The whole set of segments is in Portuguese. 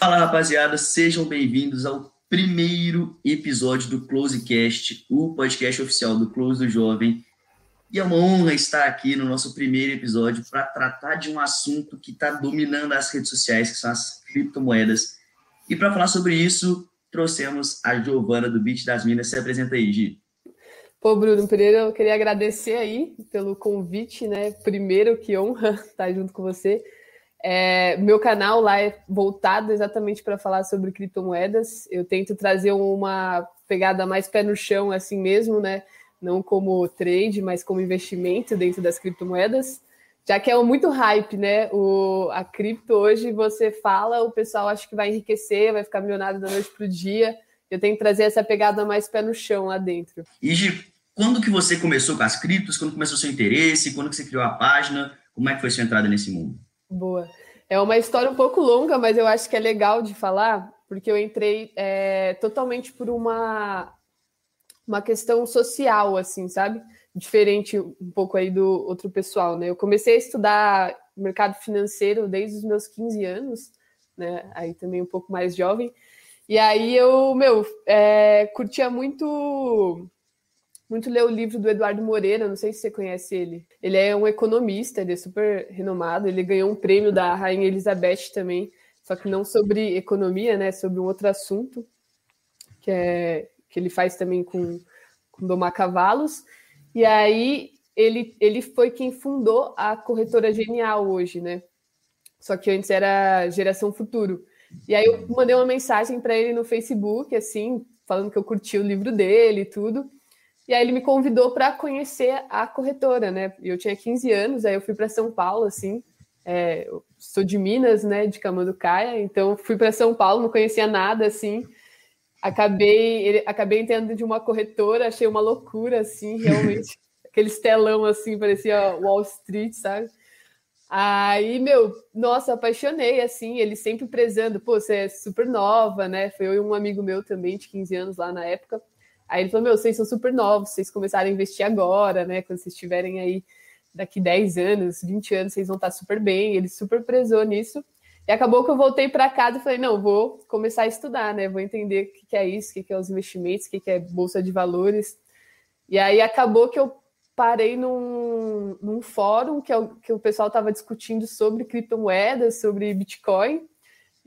Fala rapaziada, sejam bem-vindos ao primeiro episódio do Closecast, o podcast oficial do Close do Jovem. E é uma honra estar aqui no nosso primeiro episódio para tratar de um assunto que está dominando as redes sociais, que são as criptomoedas. E para falar sobre isso, trouxemos a Giovana do Beat das Minas. Se apresenta aí, Gi. Pô, Bruno, primeiro eu queria agradecer aí pelo convite, né? Primeiro, que honra estar junto com você. É, meu canal lá é voltado exatamente para falar sobre criptomoedas. Eu tento trazer uma pegada mais pé no chão, assim mesmo, né? Não como trade, mas como investimento dentro das criptomoedas. Já que é muito hype, né? O, a cripto hoje você fala, o pessoal acha que vai enriquecer, vai ficar milionário da noite para o dia. Eu tenho que trazer essa pegada mais pé no chão lá dentro. E quando que você começou com as criptos? Quando começou seu interesse? Quando que você criou a página? Como é que foi sua entrada nesse mundo? Boa. É uma história um pouco longa, mas eu acho que é legal de falar, porque eu entrei é, totalmente por uma, uma questão social, assim, sabe? Diferente um pouco aí do outro pessoal, né? Eu comecei a estudar mercado financeiro desde os meus 15 anos, né? Aí também um pouco mais jovem. E aí eu, meu, é, curtia muito muito ler o livro do Eduardo Moreira, não sei se você conhece ele. Ele é um economista, ele é super renomado, ele ganhou um prêmio da Rainha Elizabeth também, só que não sobre economia, né, sobre um outro assunto, que é que ele faz também com, com domar cavalos. E aí ele, ele foi quem fundou a corretora Genial hoje, né? Só que antes era Geração Futuro. E aí eu mandei uma mensagem para ele no Facebook, assim, falando que eu curti o livro dele e tudo. E aí ele me convidou para conhecer a corretora, né? Eu tinha 15 anos, aí eu fui para São Paulo, assim. É, sou de Minas, né? De Camanducaia, então fui para São Paulo, não conhecia nada, assim. Acabei, ele, acabei entendendo de uma corretora, achei uma loucura, assim, realmente. Aquele telão, assim, parecia Wall Street, sabe? Aí, meu, nossa, apaixonei, assim, ele sempre prezando, pô, você é super nova, né? Foi eu e um amigo meu também, de 15 anos lá na época. Aí ele falou: Meu, vocês são super novos, vocês começaram a investir agora, né? Quando vocês estiverem aí daqui 10 anos, 20 anos, vocês vão estar super bem. Ele super prezou nisso. E acabou que eu voltei para casa e falei: Não, vou começar a estudar, né? Vou entender o que é isso, o que é os investimentos, o que é bolsa de valores. E aí acabou que eu parei num, num fórum que, eu, que o pessoal estava discutindo sobre criptomoedas, sobre Bitcoin.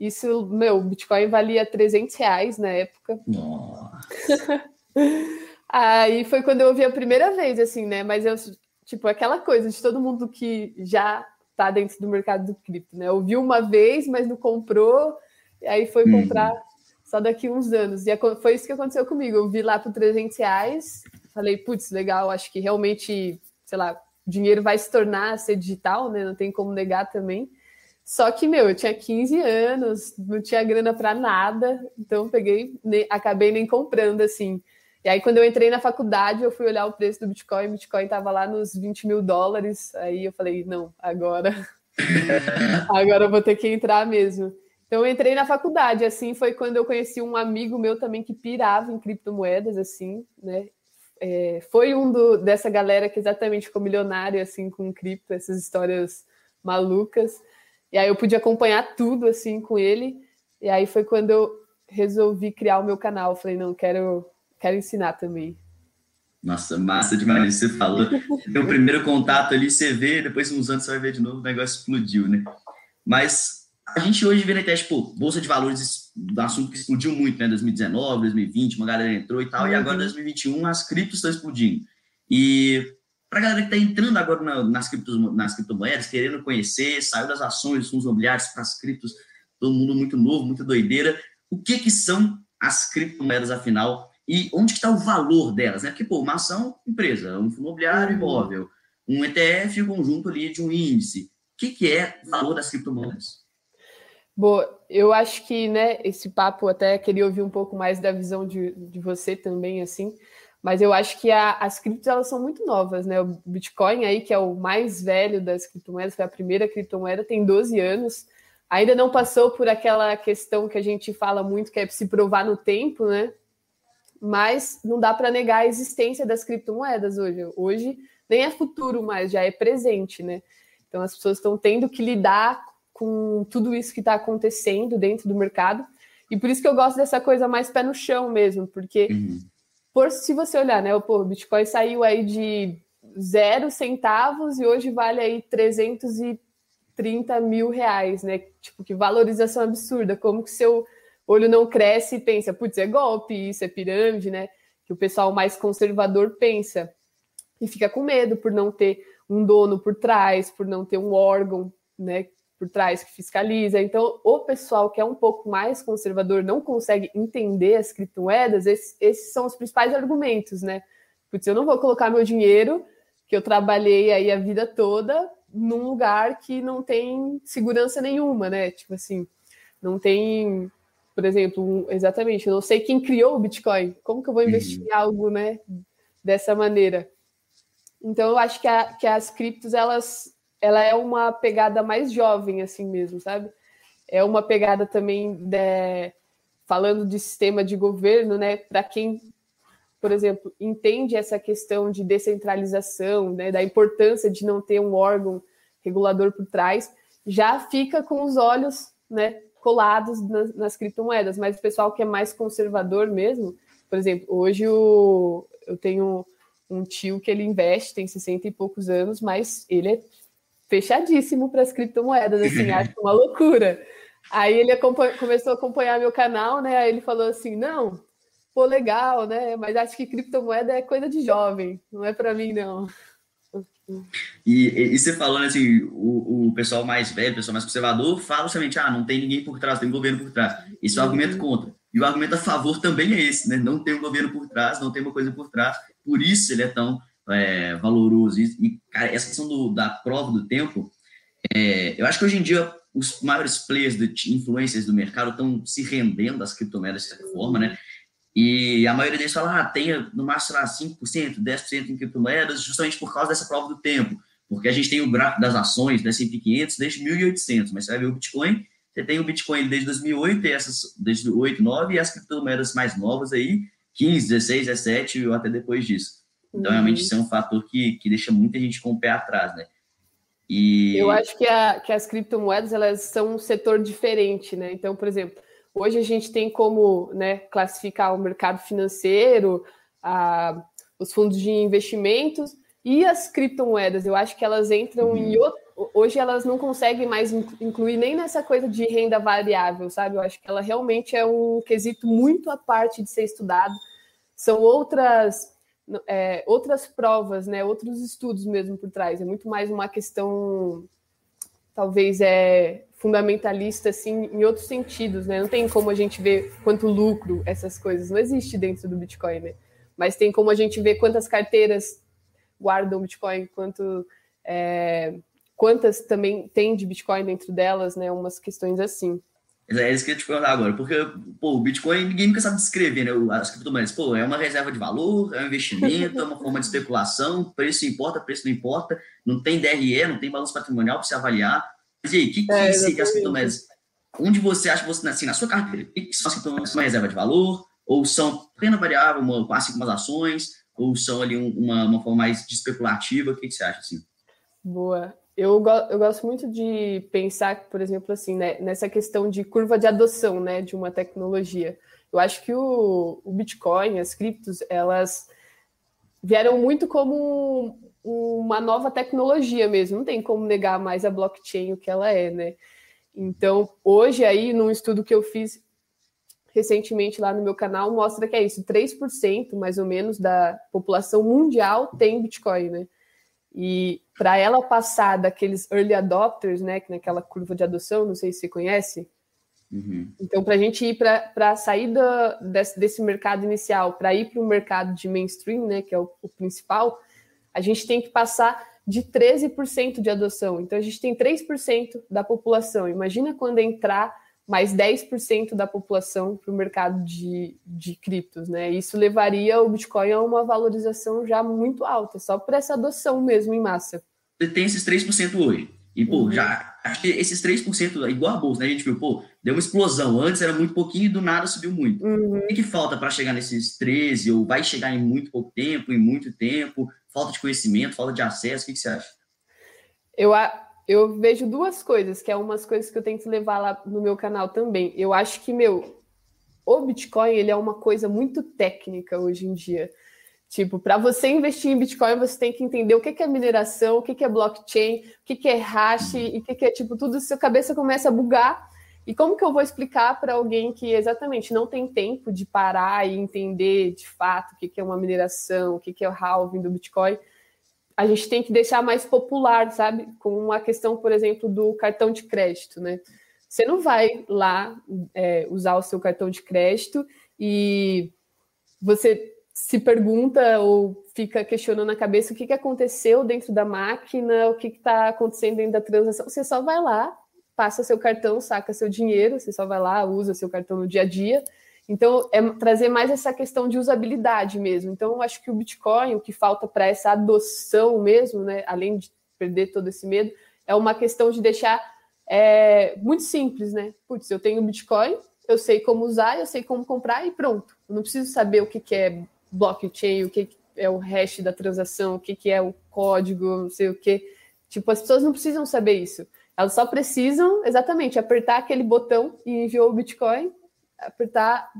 Isso, meu, Bitcoin valia 300 reais na época. Nossa. Aí foi quando eu ouvi a primeira vez, assim, né? Mas eu, tipo, aquela coisa de todo mundo que já tá dentro do mercado do cripto, né? Ouviu uma vez, mas não comprou, e aí foi uhum. comprar uhum. só daqui uns anos. E foi isso que aconteceu comigo. Eu vi lá por 300 reais, falei, putz, legal, acho que realmente, sei lá, dinheiro vai se tornar ser digital, né? Não tem como negar também. Só que, meu, eu tinha 15 anos, não tinha grana para nada, então peguei, acabei nem comprando, assim. E aí, quando eu entrei na faculdade, eu fui olhar o preço do Bitcoin, o Bitcoin estava lá nos 20 mil dólares. Aí eu falei, não, agora. agora eu vou ter que entrar mesmo. Então eu entrei na faculdade, assim, foi quando eu conheci um amigo meu também que pirava em criptomoedas, assim, né? É, foi um do, dessa galera que exatamente ficou milionário, assim, com cripto, essas histórias malucas. E aí eu pude acompanhar tudo, assim, com ele. E aí foi quando eu resolvi criar o meu canal. Falei, não, quero quero ensinar também. Nossa, massa demais. Você falou. o primeiro contato ali, você vê, depois uns anos você vai ver de novo, o negócio explodiu, né? Mas a gente hoje vê na internet, pô, Bolsa de Valores, um assunto que explodiu muito, né? 2019, 2020, uma galera entrou e tal, uhum. e agora 2021 as criptos estão explodindo. E para a galera que está entrando agora na, nas, criptos, nas criptomoedas, querendo conhecer, saiu das ações, dos fundos imobiliários para as criptos, todo mundo muito novo, muita doideira. O que que são as criptomoedas, afinal? E onde está o valor delas, né? Porque, pô, uma ação, empresa, um fundo imobiliário, uhum. imóvel, um ETF, o conjunto ali de um índice. O que, que é o valor das criptomoedas? Bom, eu acho que, né, esse papo até queria ouvir um pouco mais da visão de, de você também, assim, mas eu acho que a, as criptos, elas são muito novas, né, o Bitcoin aí, que é o mais velho das criptomoedas, foi a primeira criptomoeda, tem 12 anos, ainda não passou por aquela questão que a gente fala muito, que é se provar no tempo, né, mas não dá para negar a existência das criptomoedas hoje. Hoje nem é futuro mais, já é presente, né? Então as pessoas estão tendo que lidar com tudo isso que está acontecendo dentro do mercado. E por isso que eu gosto dessa coisa mais pé no chão mesmo, porque uhum. por, se você olhar, né, pô, o Bitcoin saiu aí de zero centavos e hoje vale aí 330 mil reais, né? Tipo, que valorização absurda, como que seu olho não cresce e pensa, putz, é golpe, isso é pirâmide, né? Que o pessoal mais conservador pensa. E fica com medo por não ter um dono por trás, por não ter um órgão, né, por trás que fiscaliza. Então, o pessoal que é um pouco mais conservador não consegue entender as criptomoedas, esses, esses são os principais argumentos, né? Putz, eu não vou colocar meu dinheiro que eu trabalhei aí a vida toda num lugar que não tem segurança nenhuma, né? Tipo assim, não tem, por exemplo, exatamente, eu não sei quem criou o Bitcoin. Como que eu vou investir uhum. em algo, né, dessa maneira? Então eu acho que, a, que as criptos elas ela é uma pegada mais jovem assim mesmo, sabe? É uma pegada também de, falando de sistema de governo, né? Para quem, por exemplo, entende essa questão de descentralização, né? Da importância de não ter um órgão regulador por trás, já fica com os olhos, né? Colados nas, nas criptomoedas. Mas o pessoal que é mais conservador mesmo, por exemplo, hoje o, eu tenho um tio que ele investe, tem 60 e poucos anos, mas ele é fechadíssimo para as criptomoedas, assim, acho uma loucura. Aí ele começou a acompanhar meu canal, né? Aí ele falou assim: não, pô, legal, né? Mas acho que criptomoeda é coisa de jovem, não é para mim, não. E, e, você falando assim, o, o pessoal mais velho, o pessoal mais conservador, fala somente, ah, não tem ninguém por trás, tem um governo por trás. Esse é o argumento uhum. contra. E o argumento a favor também é esse, né? Não tem um governo por trás, não tem uma coisa por trás por isso ele é tão é, valoroso. E, cara, essa questão do, da prova do tempo, é, eu acho que hoje em dia os maiores players, de influencers do mercado estão se rendendo às criptomoedas de certa forma, né? E a maioria deles fala, ah, tenha no máximo lá, 5%, 10% em criptomoedas, justamente por causa dessa prova do tempo. Porque a gente tem o gráfico das ações da S&P 500 desde 1800, mas você vai ver o Bitcoin, você tem o Bitcoin desde 2008, e essas, desde 2008, 2009, e as criptomoedas mais novas aí, 15, 16, 17 ou até depois disso. Então, uhum. realmente, isso é um fator que, que deixa muita gente com o pé atrás, né? E... Eu acho que, a, que as criptomoedas, elas são um setor diferente, né? Então, por exemplo, hoje a gente tem como né, classificar o mercado financeiro, a, os fundos de investimentos e as criptomoedas. Eu acho que elas entram uhum. em outro... Hoje elas não conseguem mais incluir nem nessa coisa de renda variável, sabe? Eu acho que ela realmente é um quesito muito à parte de ser estudado. São outras é, outras provas, né, outros estudos mesmo por trás. É muito mais uma questão, talvez, é fundamentalista assim, em outros sentidos, né? Não tem como a gente ver quanto lucro essas coisas não existe dentro do Bitcoin, né? Mas tem como a gente ver quantas carteiras guardam Bitcoin, quanto é, quantas também tem de Bitcoin dentro delas, né? Umas questões assim. É isso que eu te perguntar agora, porque pô, o Bitcoin ninguém nunca sabe descrever, né? As criptomoedas, pô, é uma reserva de valor, é um investimento, é uma forma de especulação, preço importa, preço não importa, não tem DRE, não tem balanço patrimonial para se avaliar. Mas e aí, o que, que é, que as criptomoedas? Onde você acha que você, assim, na sua carteira, o que, que são as criptomoedas? Uma reserva de valor, ou são renda variável, uma, assim como as ações, ou são ali uma, uma forma mais especulativa? O que, que você acha assim? Boa eu, eu gosto muito de pensar, por exemplo, assim, né, nessa questão de curva de adoção né, de uma tecnologia. Eu acho que o, o Bitcoin, as criptos, elas vieram muito como uma nova tecnologia mesmo. Não tem como negar mais a blockchain o que ela é, né? Então, hoje aí, num estudo que eu fiz recentemente lá no meu canal, mostra que é isso, 3% mais ou menos da população mundial tem Bitcoin, né? E para ela passar daqueles early adopters, né, que naquela curva de adoção, não sei se você conhece. Uhum. Então, para a gente ir para sair do, desse, desse, mercado inicial, para ir para o mercado de mainstream, né, que é o, o principal, a gente tem que passar de 13% de adoção. Então, a gente tem 3% da população. Imagina quando entrar mais 10% da população para o mercado de, de criptos, né? Isso levaria o Bitcoin a uma valorização já muito alta, só por essa adoção mesmo em massa. Você tem esses 3% hoje. E, pô, uhum. já acho que esses 3%, igual a bolsa, né? A gente viu, pô, deu uma explosão. Antes era muito pouquinho e do nada subiu muito. Uhum. O que, que falta para chegar nesses 13? Ou vai chegar em muito pouco tempo, em muito tempo? Falta de conhecimento, falta de acesso? O que, que você acha? Eu, eu vejo duas coisas, que é umas coisas que eu tento levar lá no meu canal também. Eu acho que, meu, o Bitcoin ele é uma coisa muito técnica hoje em dia. Tipo, para você investir em Bitcoin, você tem que entender o que é mineração, o que é blockchain, o que é hash e o que é tipo tudo. Sua cabeça começa a bugar. E como que eu vou explicar para alguém que exatamente não tem tempo de parar e entender de fato o que é uma mineração, o que é o halving do Bitcoin? A gente tem que deixar mais popular, sabe? Com a questão, por exemplo, do cartão de crédito, né? Você não vai lá é, usar o seu cartão de crédito e você se pergunta ou fica questionando na cabeça o que, que aconteceu dentro da máquina, o que está acontecendo dentro da transação. Você só vai lá, passa seu cartão, saca seu dinheiro, você só vai lá, usa seu cartão no dia a dia. Então, é trazer mais essa questão de usabilidade mesmo. Então, eu acho que o Bitcoin, o que falta para essa adoção mesmo, né, além de perder todo esse medo, é uma questão de deixar é muito simples, né? Putz, eu tenho Bitcoin, eu sei como usar, eu sei como comprar e pronto. Eu não preciso saber o que, que é blockchain, o que, que é o hash da transação, o que, que é o código, não sei o que. Tipo, as pessoas não precisam saber isso. Elas só precisam, exatamente, apertar aquele botão e enviou o Bitcoin, apertar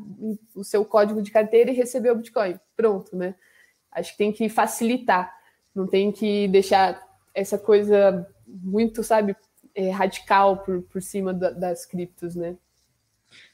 o seu código de carteira e receber o Bitcoin. Pronto, né? Acho que tem que facilitar, não tem que deixar essa coisa muito, sabe, é, radical por, por cima da, das criptos, né?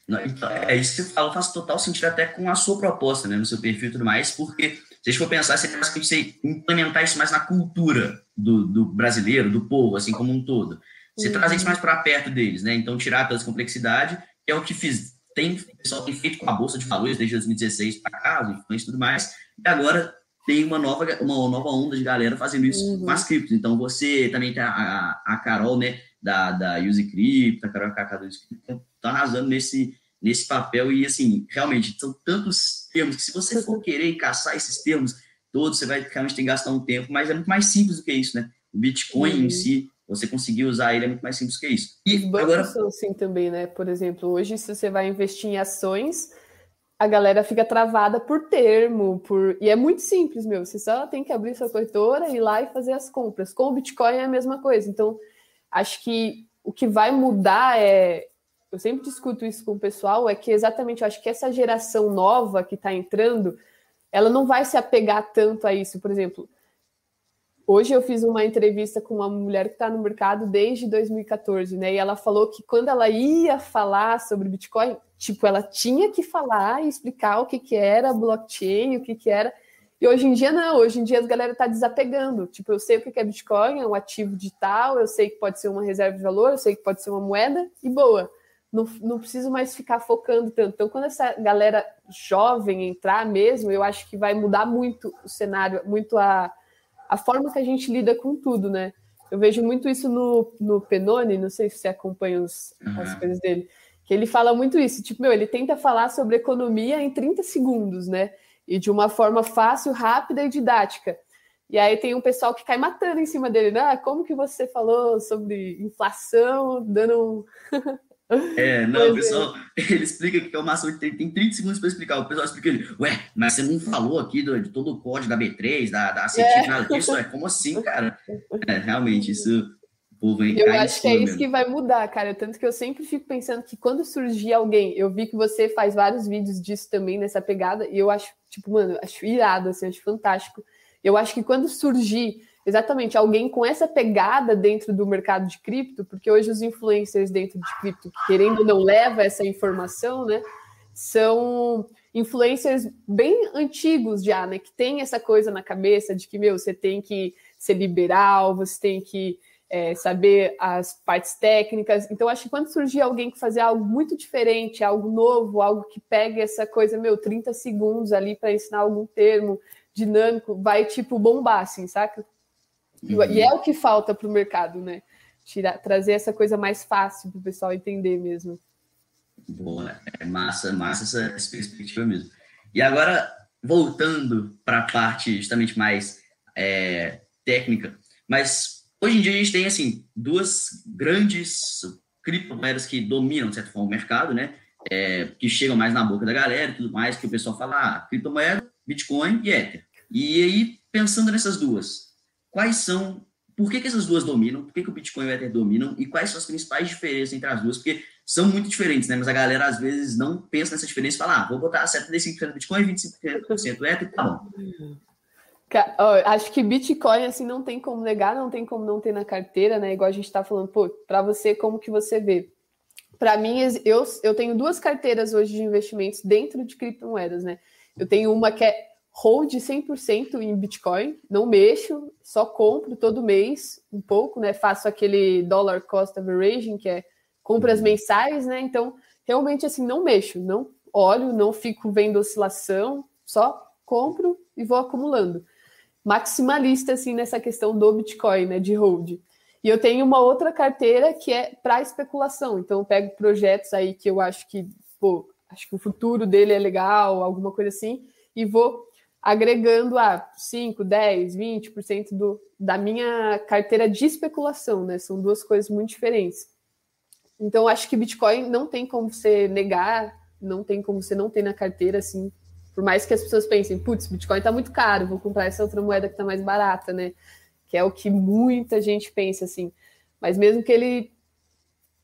Então, é isso que eu falo, faz total sentido até com a sua proposta, né, no seu perfil e tudo mais, porque se a gente for pensar, você tem que implementar isso mais na cultura do, do, brasileiro, do povo, assim como um todo. Você uhum. trazer isso mais para perto deles, né? Então, tirar essa complexidade, que é o que fiz, tem, o pessoal tem feito com a Bolsa de Valores desde 2016 para cá, influência e tudo mais, e agora tem uma nova, uma nova onda de galera fazendo isso uhum. com as criptos. Então, você também tem a, a, a Carol, né, da, da Use Crypto, a Carol Kaká do Use Crypto, tá arrasando nesse, nesse papel e, assim, realmente, são tantos termos que se você for querer caçar esses termos todos, você vai realmente ter que gastar um tempo, mas é muito mais simples do que isso, né? O Bitcoin uhum. em si, você conseguir usar ele é muito mais simples que isso. E Os bancos agora... são assim também, né? Por exemplo, hoje, se você vai investir em ações, a galera fica travada por termo, por e é muito simples, meu. Você só tem que abrir sua corretora, ir lá e fazer as compras. Com o Bitcoin é a mesma coisa. Então, acho que o que vai mudar é. Eu sempre discuto isso com o pessoal, é que exatamente eu acho que essa geração nova que está entrando, ela não vai se apegar tanto a isso. Por exemplo, hoje eu fiz uma entrevista com uma mulher que está no mercado desde 2014, né? E ela falou que quando ela ia falar sobre Bitcoin, tipo, ela tinha que falar e explicar o que, que era blockchain, o que, que era. E hoje em dia não, hoje em dia a galera está desapegando. Tipo, eu sei o que é Bitcoin, é um ativo digital, eu sei que pode ser uma reserva de valor, eu sei que pode ser uma moeda, e boa. Não, não preciso mais ficar focando tanto. Então, quando essa galera jovem entrar mesmo, eu acho que vai mudar muito o cenário, muito a, a forma que a gente lida com tudo, né? Eu vejo muito isso no, no Penone, não sei se você acompanha os, uhum. as coisas dele, que ele fala muito isso. Tipo, meu, ele tenta falar sobre economia em 30 segundos, né? e de uma forma fácil, rápida e didática. E aí tem um pessoal que cai matando em cima dele, né? Ah, como que você falou sobre inflação, dando um. É, não, o é. pessoal, ele explica que é o máximo, tem, tem 30 segundos para explicar. O pessoal explica ele, ué, mas você não falou aqui do, de todo o código da B3, da, da CETIP, é. nada disso, é como assim, cara? É, realmente, isso povo Eu acho que é isso que vai mudar, cara. Tanto que eu sempre fico pensando que quando surgir alguém, eu vi que você faz vários vídeos disso também, nessa pegada, e eu acho, tipo, mano, acho irado, assim, acho fantástico. Eu acho que quando surgir exatamente alguém com essa pegada dentro do mercado de cripto, porque hoje os influencers dentro de cripto, querendo ou não, leva essa informação, né? São influencers bem antigos já, né? Que tem essa coisa na cabeça de que, meu, você tem que ser liberal, você tem que é, saber as partes técnicas. Então, acho que quando surgir alguém que fazer algo muito diferente, algo novo, algo que pegue essa coisa, meu, 30 segundos ali para ensinar algum termo dinâmico, vai tipo bombar, assim, saca? Uhum. E é o que falta para o mercado, né? Tirar, trazer essa coisa mais fácil para o pessoal entender mesmo. Boa, é massa, massa essa, essa perspectiva mesmo. E agora, voltando para a parte justamente mais é, técnica, mas Hoje em dia a gente tem assim duas grandes criptomoedas que dominam, de certa forma, o mercado, né? É, que chegam mais na boca da galera e tudo mais, que o pessoal fala, ah, criptomoeda, Bitcoin e Ether. E aí, pensando nessas duas, quais são por que, que essas duas dominam, por que, que o Bitcoin e o Ether dominam e quais são as principais diferenças entre as duas, porque são muito diferentes, né? Mas a galera às vezes não pensa nessa diferença e fala, ah, vou botar 75% Bitcoin e 25% Ether, tá bom. Acho que Bitcoin, assim, não tem como negar, não tem como não ter na carteira, né? Igual a gente está falando, pô, para você, como que você vê? Para mim, eu, eu tenho duas carteiras hoje de investimentos dentro de criptomoedas, né? Eu tenho uma que é hold 100% em Bitcoin, não mexo, só compro todo mês um pouco, né? Faço aquele dollar cost averaging, que é compras uhum. mensais, né? Então, realmente assim, não mexo, não olho, não fico vendo oscilação, só compro e vou acumulando. Maximalista assim nessa questão do Bitcoin, né, de hold. E eu tenho uma outra carteira que é para especulação. Então, eu pego projetos aí que eu acho que, pô, acho que o futuro dele é legal, alguma coisa assim, e vou agregando a 5, 10, 20% do, da minha carteira de especulação, né? São duas coisas muito diferentes. Então, acho que Bitcoin não tem como você negar, não tem como você não ter na carteira, assim, por mais que as pessoas pensem, putz, Bitcoin está muito caro, vou comprar essa outra moeda que está mais barata, né? Que é o que muita gente pensa, assim. Mas mesmo que ele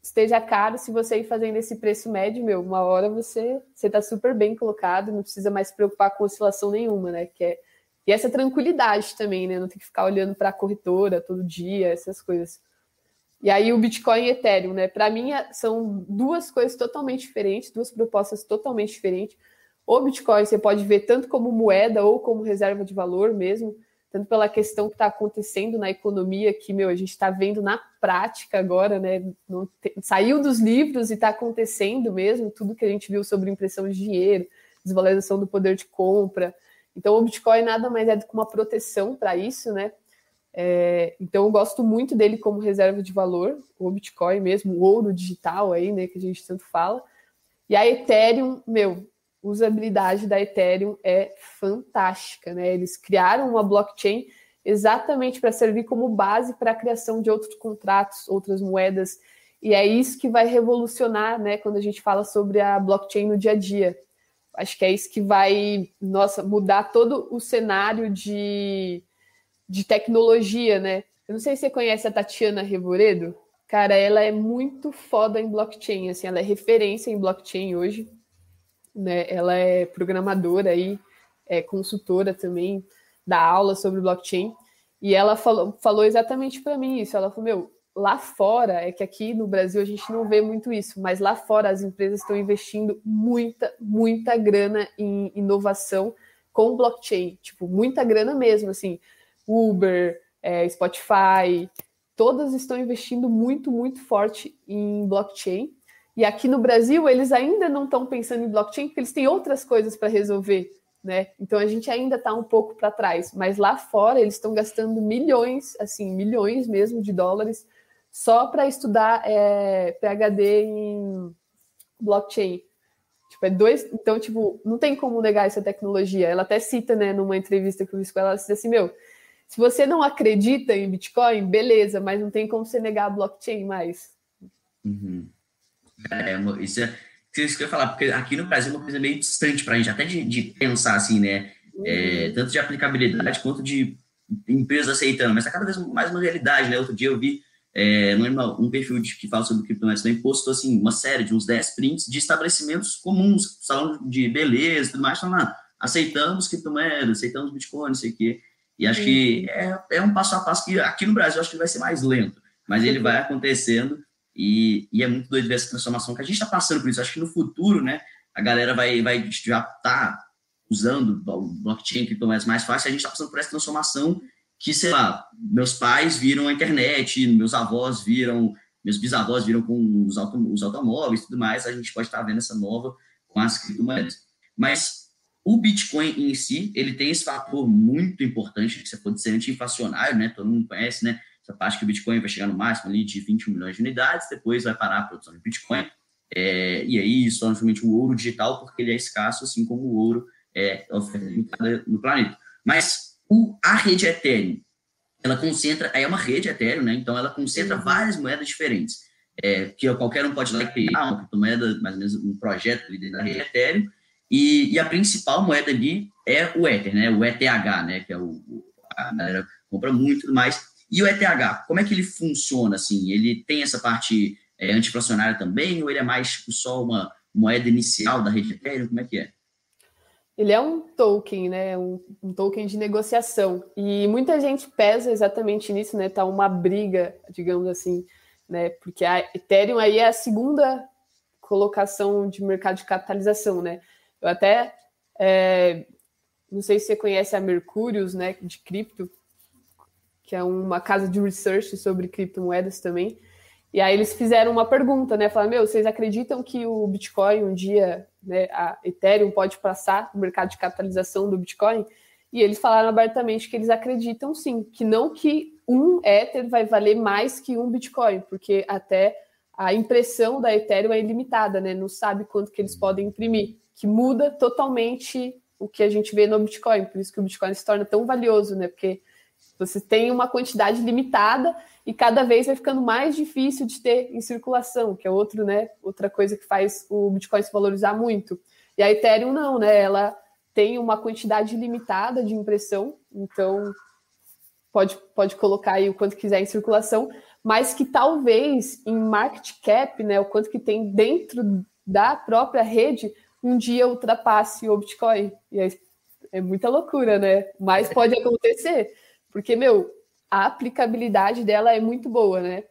esteja caro, se você ir fazendo esse preço médio, meu, uma hora você você está super bem colocado, não precisa mais se preocupar com oscilação nenhuma, né? Que é, e essa tranquilidade também, né? Não tem que ficar olhando para a corretora todo dia, essas coisas. E aí o Bitcoin e Ethereum, né? Para mim é, são duas coisas totalmente diferentes, duas propostas totalmente diferentes. O Bitcoin você pode ver tanto como moeda ou como reserva de valor mesmo tanto pela questão que está acontecendo na economia, que, meu, a gente está vendo na prática agora, né? Te... saiu dos livros e está acontecendo mesmo, tudo que a gente viu sobre impressão de dinheiro, desvalorização do poder de compra. Então, o Bitcoin nada mais é do que uma proteção para isso, né? É, então, eu gosto muito dele como reserva de valor, o Bitcoin mesmo, o ouro digital aí, né, que a gente tanto fala. E a Ethereum, meu, usabilidade da Ethereum é fantástica, né? Eles criaram uma blockchain exatamente para servir como base para a criação de outros contratos, outras moedas, e é isso que vai revolucionar, né, quando a gente fala sobre a blockchain no dia a dia. Acho que é isso que vai, nossa, mudar todo o cenário de, de tecnologia, né? Eu não sei se você conhece a Tatiana Revoredo. Cara, ela é muito foda em blockchain, assim, ela é referência em blockchain hoje né? Ela é programadora aí, é consultora também, dá aula sobre blockchain. E ela falou, falou exatamente para mim isso. Ela falou: Meu, lá fora, é que aqui no Brasil a gente não vê muito isso, mas lá fora as empresas estão investindo muita, muita grana em inovação com blockchain. Tipo, muita grana mesmo, assim. Uber, é, Spotify, todas estão investindo muito, muito forte em blockchain. E aqui no Brasil, eles ainda não estão pensando em blockchain, porque eles têm outras coisas para resolver, né? Então a gente ainda está um pouco para trás. Mas lá fora, eles estão gastando milhões, assim, milhões mesmo de dólares só para estudar é, PhD em blockchain. Tipo, é dois. Então, tipo, não tem como negar essa tecnologia. Ela até cita, né, numa entrevista que eu fiz com ela, ela disse assim: meu, se você não acredita em Bitcoin, beleza, mas não tem como você negar a blockchain mais. Uhum. É, isso é isso que eu ia falar, porque aqui no Brasil é uma coisa meio distante para a gente, até de, de, pensar assim, né? É, uhum. tanto de aplicabilidade quanto de empresas aceitando, mas é cada vez mais uma realidade, né? Outro dia eu vi é, um perfil de, que fala sobre criptomoedas também postou assim, uma série de uns 10 prints de estabelecimentos comuns, salão de beleza e tudo mais, falando, ah, aceitamos criptomoedas, aceitamos Bitcoin, não sei o quê. E acho que uhum. é, é um passo a passo que aqui no Brasil acho que vai ser mais lento, mas ele vai acontecendo e, e é muito doido ver essa transformação que a gente está passando por isso. Acho que no futuro, né, a galera vai, vai já tá usando o blockchain, criptomoedas mais fácil, a gente está passando por essa transformação que, sei lá, meus pais viram a internet, meus avós viram, meus bisavós viram com os, os automóveis e tudo mais, a gente pode estar tá vendo essa nova com as criptomoedas. Mas o Bitcoin em si, ele tem esse fator muito importante, que você pode ser anti-inflacionário, né? Todo mundo conhece, né? Essa parte que o Bitcoin vai chegar no máximo ali de 21 milhões de unidades, depois vai parar a produção de Bitcoin, é, e aí isso torna realmente o ouro digital, porque ele é escasso, assim como o ouro é ofertado no planeta. Mas o, a rede Ethereum, ela concentra, é uma rede Ethereum, né? Então ela concentra uhum. várias moedas diferentes, é, que qualquer um pode lá criar uma criptomoeda, mais ou menos um projeto dentro da rede Ethereum, e, e, a principal moeda ali é o Ether, né? O ETH, né? Que é o, a galera compra muito, mas E o ETH, como é que ele funciona, assim? Ele tem essa parte é, antiflacionária também, ou ele é mais tipo, só uma moeda inicial da rede Ethereum? Como é que é? Ele é um token, né? Um, um, token de negociação. E muita gente pesa exatamente nisso, né? Tá uma briga, digamos assim, né? Porque a Ethereum aí é a segunda colocação de mercado de capitalização, né? Eu até é, não sei se você conhece a Mercúrios, né? De cripto, que é uma casa de research sobre criptomoedas também. E aí eles fizeram uma pergunta, né? Falaram, meu, vocês acreditam que o Bitcoin um dia, né, a Ethereum pode passar o mercado de capitalização do Bitcoin? E eles falaram abertamente que eles acreditam sim, que não que um Ether vai valer mais que um Bitcoin, porque até a impressão da Ethereum é ilimitada, né? Não sabe quanto que eles podem imprimir, que muda totalmente o que a gente vê no Bitcoin, por isso que o Bitcoin se torna tão valioso, né? Porque você tem uma quantidade limitada e cada vez vai ficando mais difícil de ter em circulação, que é outro, né, outra coisa que faz o Bitcoin se valorizar muito. E a Ethereum não, né? Ela tem uma quantidade limitada de impressão, então pode, pode colocar aí o quanto quiser em circulação, mas que talvez em market cap, né, o quanto que tem dentro da própria rede, um dia ultrapasse o Bitcoin. E aí é muita loucura, né? Mas pode acontecer, porque, meu, a aplicabilidade dela é muito boa, né?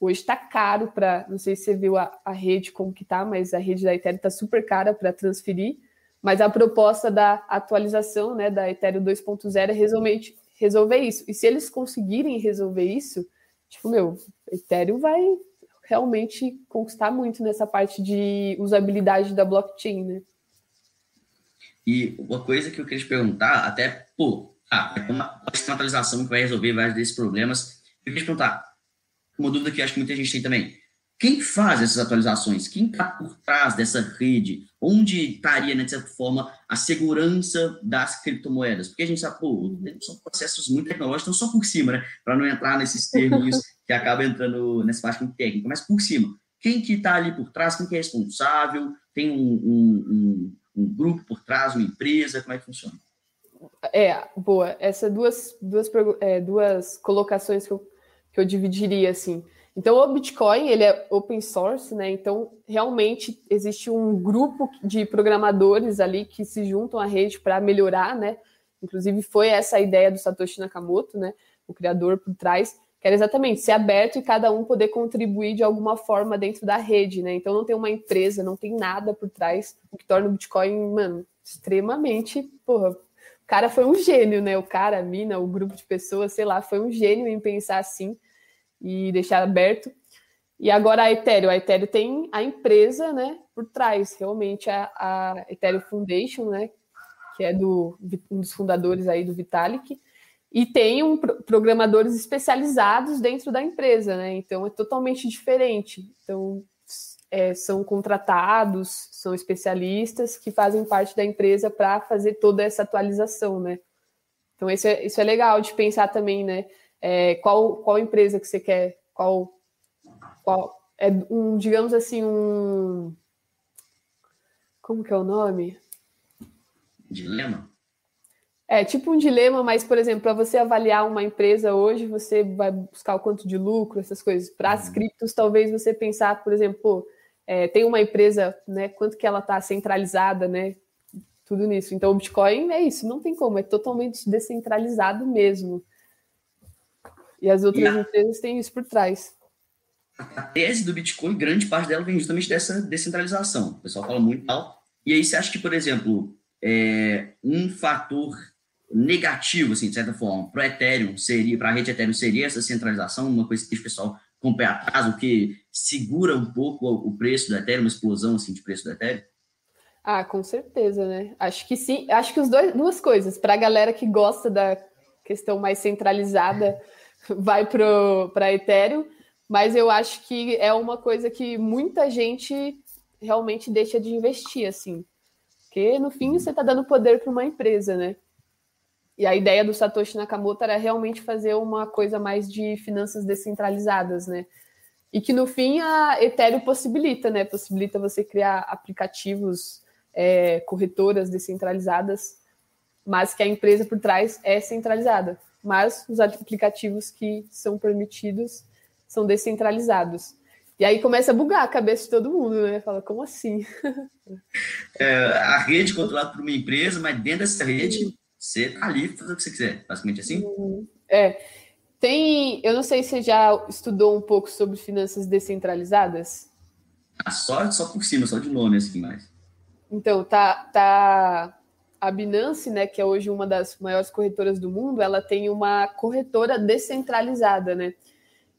Hoje está caro para, não sei se você viu a, a, rede como que tá, mas a rede da Ethereum está super cara para transferir. Mas a proposta da atualização, né, da Ethereum 2.0 é resolver, resolver isso. E se eles conseguirem resolver isso, tipo, meu, Ethereum vai realmente conquistar muito nessa parte de usabilidade da blockchain, né? E uma coisa que eu queria te perguntar, até, pô, é uma, atualização que vai resolver vários desses problemas. Eu queria te perguntar, uma dúvida que acho que muita gente tem também. Quem faz essas atualizações? Quem está por trás dessa rede? Onde estaria, né, de certa forma, a segurança das criptomoedas? Porque a gente sabe, pô, são processos muito tecnológicos, então só por cima, né? Para não entrar nesses termos que acaba entrando nessa parte muito técnica, mas por cima. Quem que está ali por trás? Quem que é responsável? Tem um, um, um, um grupo por trás, uma empresa? Como é que funciona? É, boa. Essas duas, duas, é, duas colocações que eu, que eu dividiria, assim. Então, o Bitcoin, ele é open source, né? Então, realmente, existe um grupo de programadores ali que se juntam à rede para melhorar, né? Inclusive, foi essa a ideia do Satoshi Nakamoto, né? O criador por trás, que era exatamente ser aberto e cada um poder contribuir de alguma forma dentro da rede, né? Então, não tem uma empresa, não tem nada por trás, o que torna o Bitcoin, mano, extremamente, porra, cara foi um gênio, né? O cara, a mina, o grupo de pessoas, sei lá, foi um gênio em pensar assim e deixar aberto. E agora a Ethereum, a Ethereum tem a empresa, né, por trás, realmente a, a Ethereum Foundation, né, que é do um dos fundadores aí do Vitalik, e tem um, programadores especializados dentro da empresa, né? Então é totalmente diferente. Então é, são contratados, são especialistas que fazem parte da empresa para fazer toda essa atualização, né? Então, isso é, isso é legal de pensar também, né? É, qual, qual empresa que você quer, qual, qual é um, digamos assim, um. Como que é o nome? Dilema? É tipo um dilema, mas, por exemplo, para você avaliar uma empresa hoje, você vai buscar o quanto de lucro, essas coisas. Para as uhum. criptos, talvez você pensar, por exemplo, é, tem uma empresa, né? Quanto que ela está centralizada, né? Tudo nisso. Então, o Bitcoin é isso, não tem como, é totalmente descentralizado mesmo. E as outras empresas têm isso por trás. A tese do Bitcoin, grande parte dela vem justamente dessa descentralização. O pessoal fala muito tal. E aí você acha que, por exemplo, é, um fator negativo, assim, de certa forma, para Ethereum seria, para a rede Ethereum seria essa centralização, uma coisa que o pessoal com o pé atrás, o que segura um pouco o preço do Ethereum, uma explosão assim, de preço do Ethereum? Ah, com certeza, né? Acho que sim. Acho que os dois, duas coisas. Para a galera que gosta da questão mais centralizada, vai para Ethereum, mas eu acho que é uma coisa que muita gente realmente deixa de investir, assim. Porque no fim você está dando poder para uma empresa, né? E a ideia do Satoshi Nakamoto era realmente fazer uma coisa mais de finanças descentralizadas, né? E que no fim a Ethereum possibilita, né? Possibilita você criar aplicativos, é, corretoras descentralizadas, mas que a empresa por trás é centralizada. mas os aplicativos que são permitidos são descentralizados. E aí começa a bugar a cabeça de todo mundo, né? Fala, como assim? É, a rede controlada por uma empresa, mas dentro dessa rede, você tá ali fazer o que você quiser, basicamente assim? Uhum. É. Tem, eu não sei se você já estudou um pouco sobre finanças descentralizadas. Ah, só, só por cima, só de nome, assim, mais. Então, tá, tá a Binance, né, que é hoje uma das maiores corretoras do mundo, ela tem uma corretora descentralizada, né,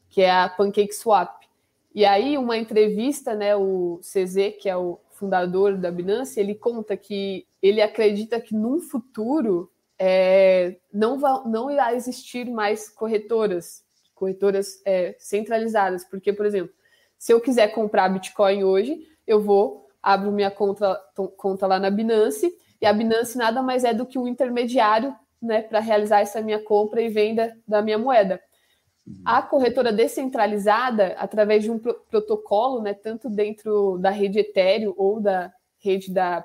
que é a PancakeSwap. E aí, uma entrevista, né, o CZ, que é o fundador da Binance, ele conta que ele acredita que num futuro é, não, não irá existir mais corretoras, corretoras é, centralizadas, porque, por exemplo, se eu quiser comprar Bitcoin hoje, eu vou, abro minha conta, conta lá na Binance, e a Binance nada mais é do que um intermediário né, para realizar essa minha compra e venda da minha moeda. A corretora descentralizada, através de um pro protocolo, né, tanto dentro da rede Ethereum ou da rede da,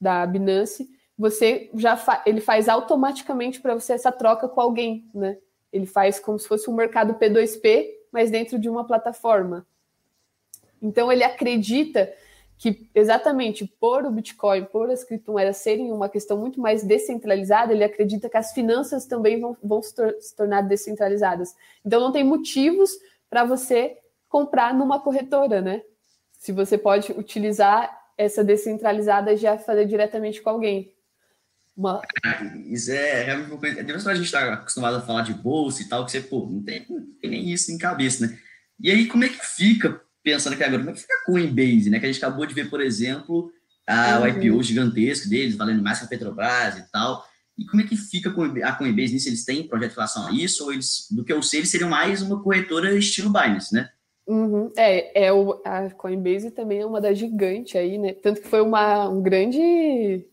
da Binance, você já fa ele faz automaticamente para você essa troca com alguém, né? Ele faz como se fosse um mercado P2P, mas dentro de uma plataforma. Então ele acredita que exatamente por o Bitcoin, por as criptomoedas serem uma questão muito mais descentralizada, ele acredita que as finanças também vão, vão se, tor se tornar descentralizadas. Então não tem motivos para você comprar numa corretora, né? Se você pode utilizar essa descentralizada já fazer diretamente com alguém. Uma... Isso é realmente uma coisa. Depois a gente está acostumado a falar de bolsa e tal, que você, pô, não tem, não tem nem isso em cabeça, né? E aí, como é que fica pensando aqui agora, como é que fica a Coinbase, né? Que a gente acabou de ver, por exemplo, a, uhum. o IPO gigantesco deles, valendo mais que a Petrobras e tal. E como é que fica a Coinbase nisso? Eles têm projeto em relação a isso? Ou eles, do que eu sei, eles seriam mais uma corretora estilo Binance, né? Uhum. É, é o, a Coinbase também é uma das gigantes aí, né? Tanto que foi uma um grande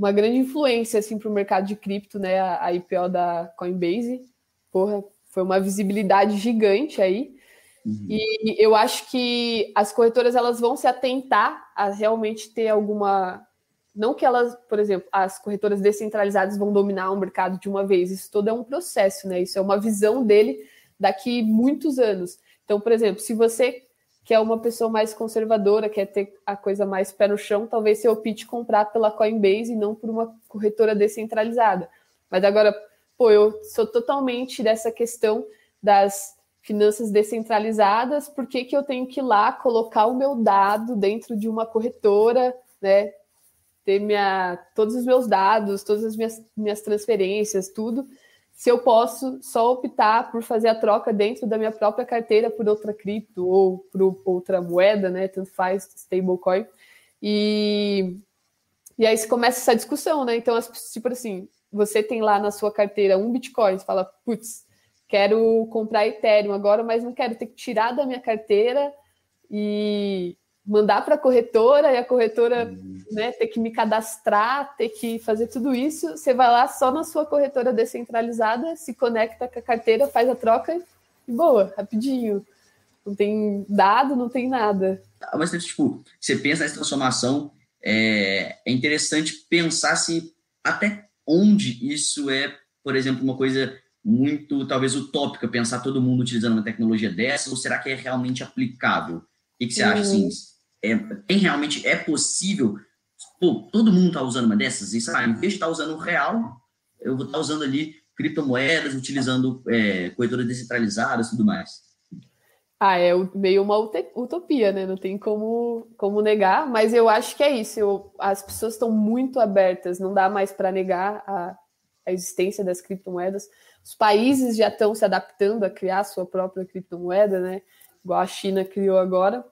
uma grande influência assim para o mercado de cripto, né? A, IPO da Coinbase, porra, foi uma visibilidade gigante aí. Uhum. E eu acho que as corretoras elas vão se atentar a realmente ter alguma. Não que elas, por exemplo, as corretoras descentralizadas vão dominar o mercado de uma vez. Isso todo é um processo, né? Isso é uma visão dele daqui muitos anos. Então, por exemplo, se você quer uma pessoa mais conservadora, quer ter a coisa mais pé no chão, talvez você opte comprar pela Coinbase e não por uma corretora descentralizada. Mas agora, pô, eu sou totalmente dessa questão das finanças descentralizadas, por que, que eu tenho que ir lá colocar o meu dado dentro de uma corretora, né? Ter minha, todos os meus dados, todas as minhas, minhas transferências, tudo. Se eu posso só optar por fazer a troca dentro da minha própria carteira por outra cripto ou por outra moeda, né? Tanto faz stablecoin. E, e aí se começa essa discussão, né? Então, tipo assim, você tem lá na sua carteira um Bitcoin, você fala, putz, quero comprar Ethereum agora, mas não quero ter que tirar da minha carteira e mandar para a corretora e a corretora uhum. né, ter que me cadastrar, ter que fazer tudo isso. Você vai lá só na sua corretora descentralizada, se conecta com a carteira, faz a troca e boa, rapidinho. Não tem dado, não tem nada. Ah, mas, tipo, você pensa nessa transformação, é, é interessante pensar se até onde isso é, por exemplo, uma coisa muito, talvez, utópica pensar todo mundo utilizando uma tecnologia dessa, ou será que é realmente aplicável? O que, que você acha, assim? É, tem realmente, é possível, pô, todo mundo está usando uma dessas, e, sabe, em vez de estar tá usando o real, eu vou estar tá usando ali criptomoedas, utilizando é, corretoras descentralizadas e tudo mais. Ah, é meio uma utopia, né? Não tem como, como negar, mas eu acho que é isso. Eu, as pessoas estão muito abertas, não dá mais para negar a, a existência das criptomoedas. Os países já estão se adaptando a criar sua própria criptomoeda, né? Igual a China criou agora.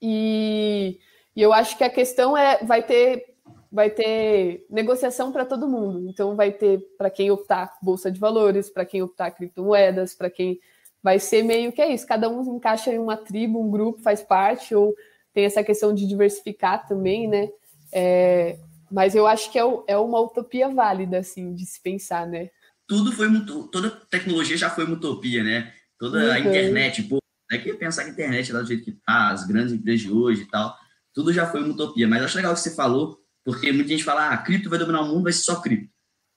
E, e eu acho que a questão é vai ter vai ter negociação para todo mundo. Então vai ter para quem optar bolsa de valores, para quem optar criptomoedas, para quem vai ser meio que é isso. Cada um encaixa em uma tribo, um grupo, faz parte ou tem essa questão de diversificar também, né? É, mas eu acho que é, é uma utopia válida, assim, de se pensar, né? tudo foi toda tecnologia já foi uma utopia, né? Toda uhum. a internet, pô, é que pensar que a internet lá do jeito que tá, as grandes empresas de hoje e tal, tudo já foi uma utopia. Mas acho legal o que você falou, porque muita gente fala, ah, cripto vai dominar o mundo, vai ser só cripto.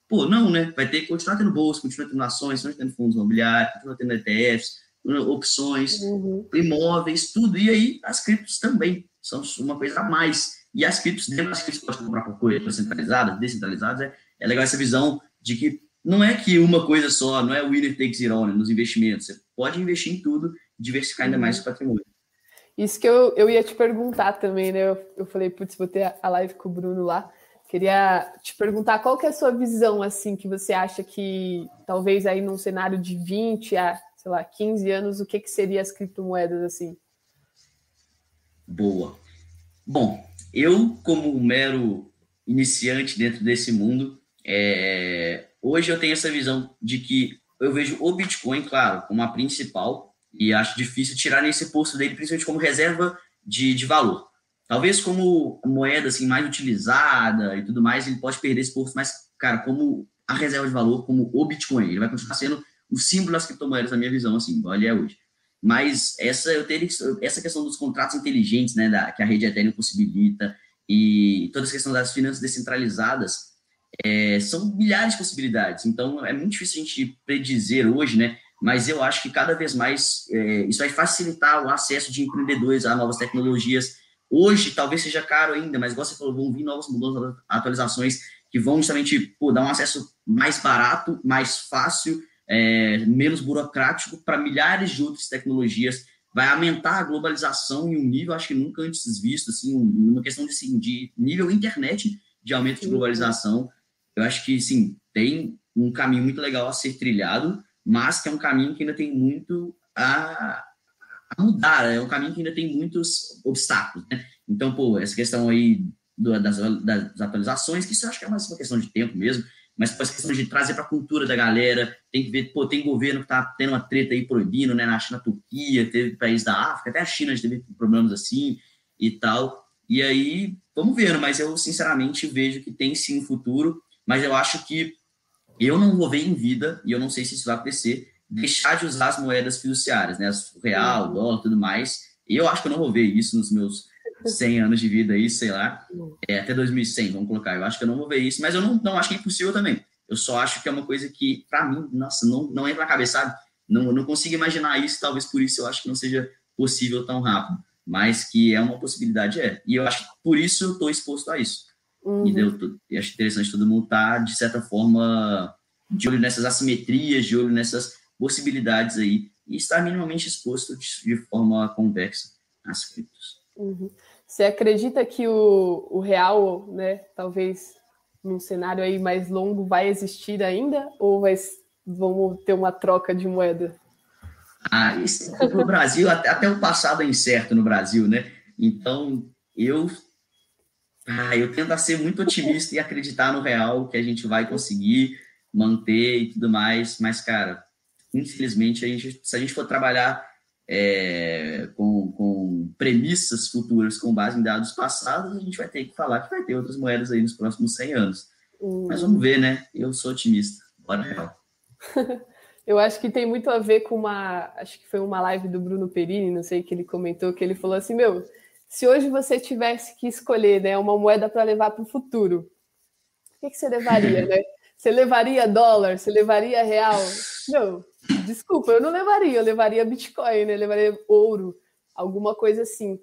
Pô, não, né? Vai ter que continuar tendo bolsa, continuar tendo ações, continuar tendo fundos imobiliários, continuar tendo ETFs, opções, uhum. imóveis, tudo. E aí as criptos também são uma coisa a mais. E as criptos, dentro das criptos, pode comprar por coisas centralizadas, descentralizadas, é, é legal essa visão de que não é que uma coisa só, não é winner takes it all né, nos investimentos. Você pode investir em tudo, diversificar ainda mais o patrimônio. Isso que eu, eu ia te perguntar também, né? Eu, eu falei, putz, vou ter a live com o Bruno lá. Queria te perguntar qual que é a sua visão, assim, que você acha que talvez aí num cenário de 20 a, sei lá, 15 anos, o que, que seria as criptomoedas, assim? Boa. Bom, eu, como um mero iniciante dentro desse mundo, é, hoje eu tenho essa visão de que eu vejo o Bitcoin, claro, como a principal, e acho difícil tirar nesse posto dele, principalmente como reserva de, de valor. Talvez como moeda assim, mais utilizada e tudo mais, ele pode perder esse posto, mas, cara, como a reserva de valor, como o Bitcoin, ele vai continuar sendo o símbolo das criptomoedas, na minha visão, assim, igual ele é hoje. Mas essa, eu teria, essa questão dos contratos inteligentes, né, da, que a rede Ethereum possibilita, e toda essa questão das finanças descentralizadas, é, são milhares de possibilidades. Então, é muito difícil a gente predizer hoje, né? Mas eu acho que cada vez mais é, isso vai facilitar o acesso de empreendedores a novas tecnologias. Hoje, talvez seja caro ainda, mas igual você falou, vão vir novas mudanças, atualizações que vão justamente pô, dar um acesso mais barato, mais fácil, é, menos burocrático para milhares de outras tecnologias. Vai aumentar a globalização em um nível, acho que nunca antes visto, assim, uma questão de, assim, de nível internet de aumento de globalização eu acho que, sim, tem um caminho muito legal a ser trilhado, mas que é um caminho que ainda tem muito a, a mudar, é um caminho que ainda tem muitos obstáculos, né? Então, pô, essa questão aí do, das, das, atualizações, que isso eu acho que é mais uma questão de tempo mesmo, mas essa questão de trazer para a cultura da galera, tem que ver, pô, tem governo que tá tendo uma treta aí proibindo, né, na China, Turquia, teve país da África, até a China teve problemas assim e tal, e aí, vamos ver, mas eu sinceramente vejo que tem sim um futuro, mas eu acho que eu não vou ver em vida, e eu não sei se isso vai acontecer, deixar de usar as moedas fiduciárias, né? O real, o dólar, tudo mais. Eu acho que eu não vou ver isso nos meus 100 anos de vida aí, sei lá, é, até 2100, vamos colocar. Eu acho que eu não vou ver isso, mas eu não, não acho que é impossível também. Eu só acho que é uma coisa que, para mim, nossa, não, não entra na cabeça, sabe? Não, não consigo imaginar isso, talvez por isso eu acho que não seja possível tão rápido, mas que é uma possibilidade, é. E eu acho que por isso eu estou exposto a isso. Uhum. E, deu, e acho interessante todo mundo estar, tá, de certa forma, de olho nessas assimetrias, de olho nessas possibilidades aí, e estar minimamente exposto de, de forma convexa às criptos. Uhum. Você acredita que o, o real, né, talvez num cenário aí mais longo, vai existir ainda? Ou vai, vamos ter uma troca de moeda? Ah, isso, no Brasil, até, até o passado é incerto no Brasil, né? Então, eu ah, eu tento ser muito otimista e acreditar no real que a gente vai conseguir manter e tudo mais, mas, cara, infelizmente, a gente, se a gente for trabalhar é, com, com premissas futuras com base em dados passados, a gente vai ter que falar que vai ter outras moedas aí nos próximos 100 anos. Hum. Mas vamos ver, né? Eu sou otimista. Bora real. Eu acho que tem muito a ver com uma. Acho que foi uma live do Bruno Perini, não sei, que ele comentou, que ele falou assim: Meu, se hoje você tivesse que escolher né, uma moeda para levar para o futuro, o que, que você levaria, né? Você levaria dólar? Você levaria real? Não, desculpa, eu não levaria. Eu levaria Bitcoin, né? Eu levaria ouro, alguma coisa assim.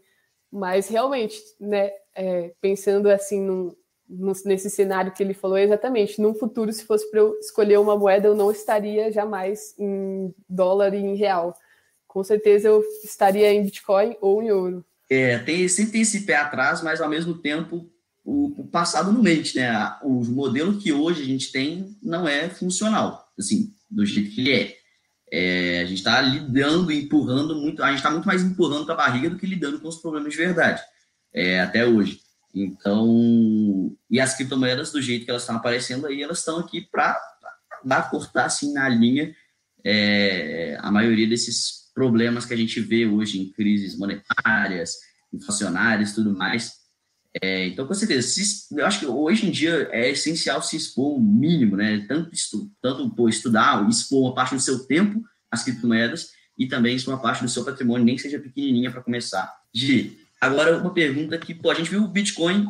Mas realmente, né? É, pensando assim num, nesse cenário que ele falou, exatamente. No futuro, se fosse para eu escolher uma moeda, eu não estaria jamais em dólar e em real. Com certeza eu estaria em Bitcoin ou em ouro é, tem, sempre tem esse pé atrás, mas ao mesmo tempo o, o, passado no mente, né? O modelo que hoje a gente tem não é funcional, assim, do jeito que ele é. é a gente está lidando, empurrando muito, a gente está muito mais empurrando com a barriga do que lidando com os problemas de verdade, é, até hoje. Então, e as criptomoedas, do jeito que elas estão aparecendo aí, elas estão aqui para dar cortar assim na linha é, a maioria desses problemas que a gente vê hoje em crises monetárias, inflacionárias tudo mais. É, então, com certeza, se, eu acho que hoje em dia é essencial se expor o mínimo, né? Tanto, estu, tanto pô, estudar, expor uma parte do seu tempo às criptomoedas e também expor uma parte do seu patrimônio, nem que seja pequenininha para começar. Gi, agora uma pergunta que, pô, a gente viu o Bitcoin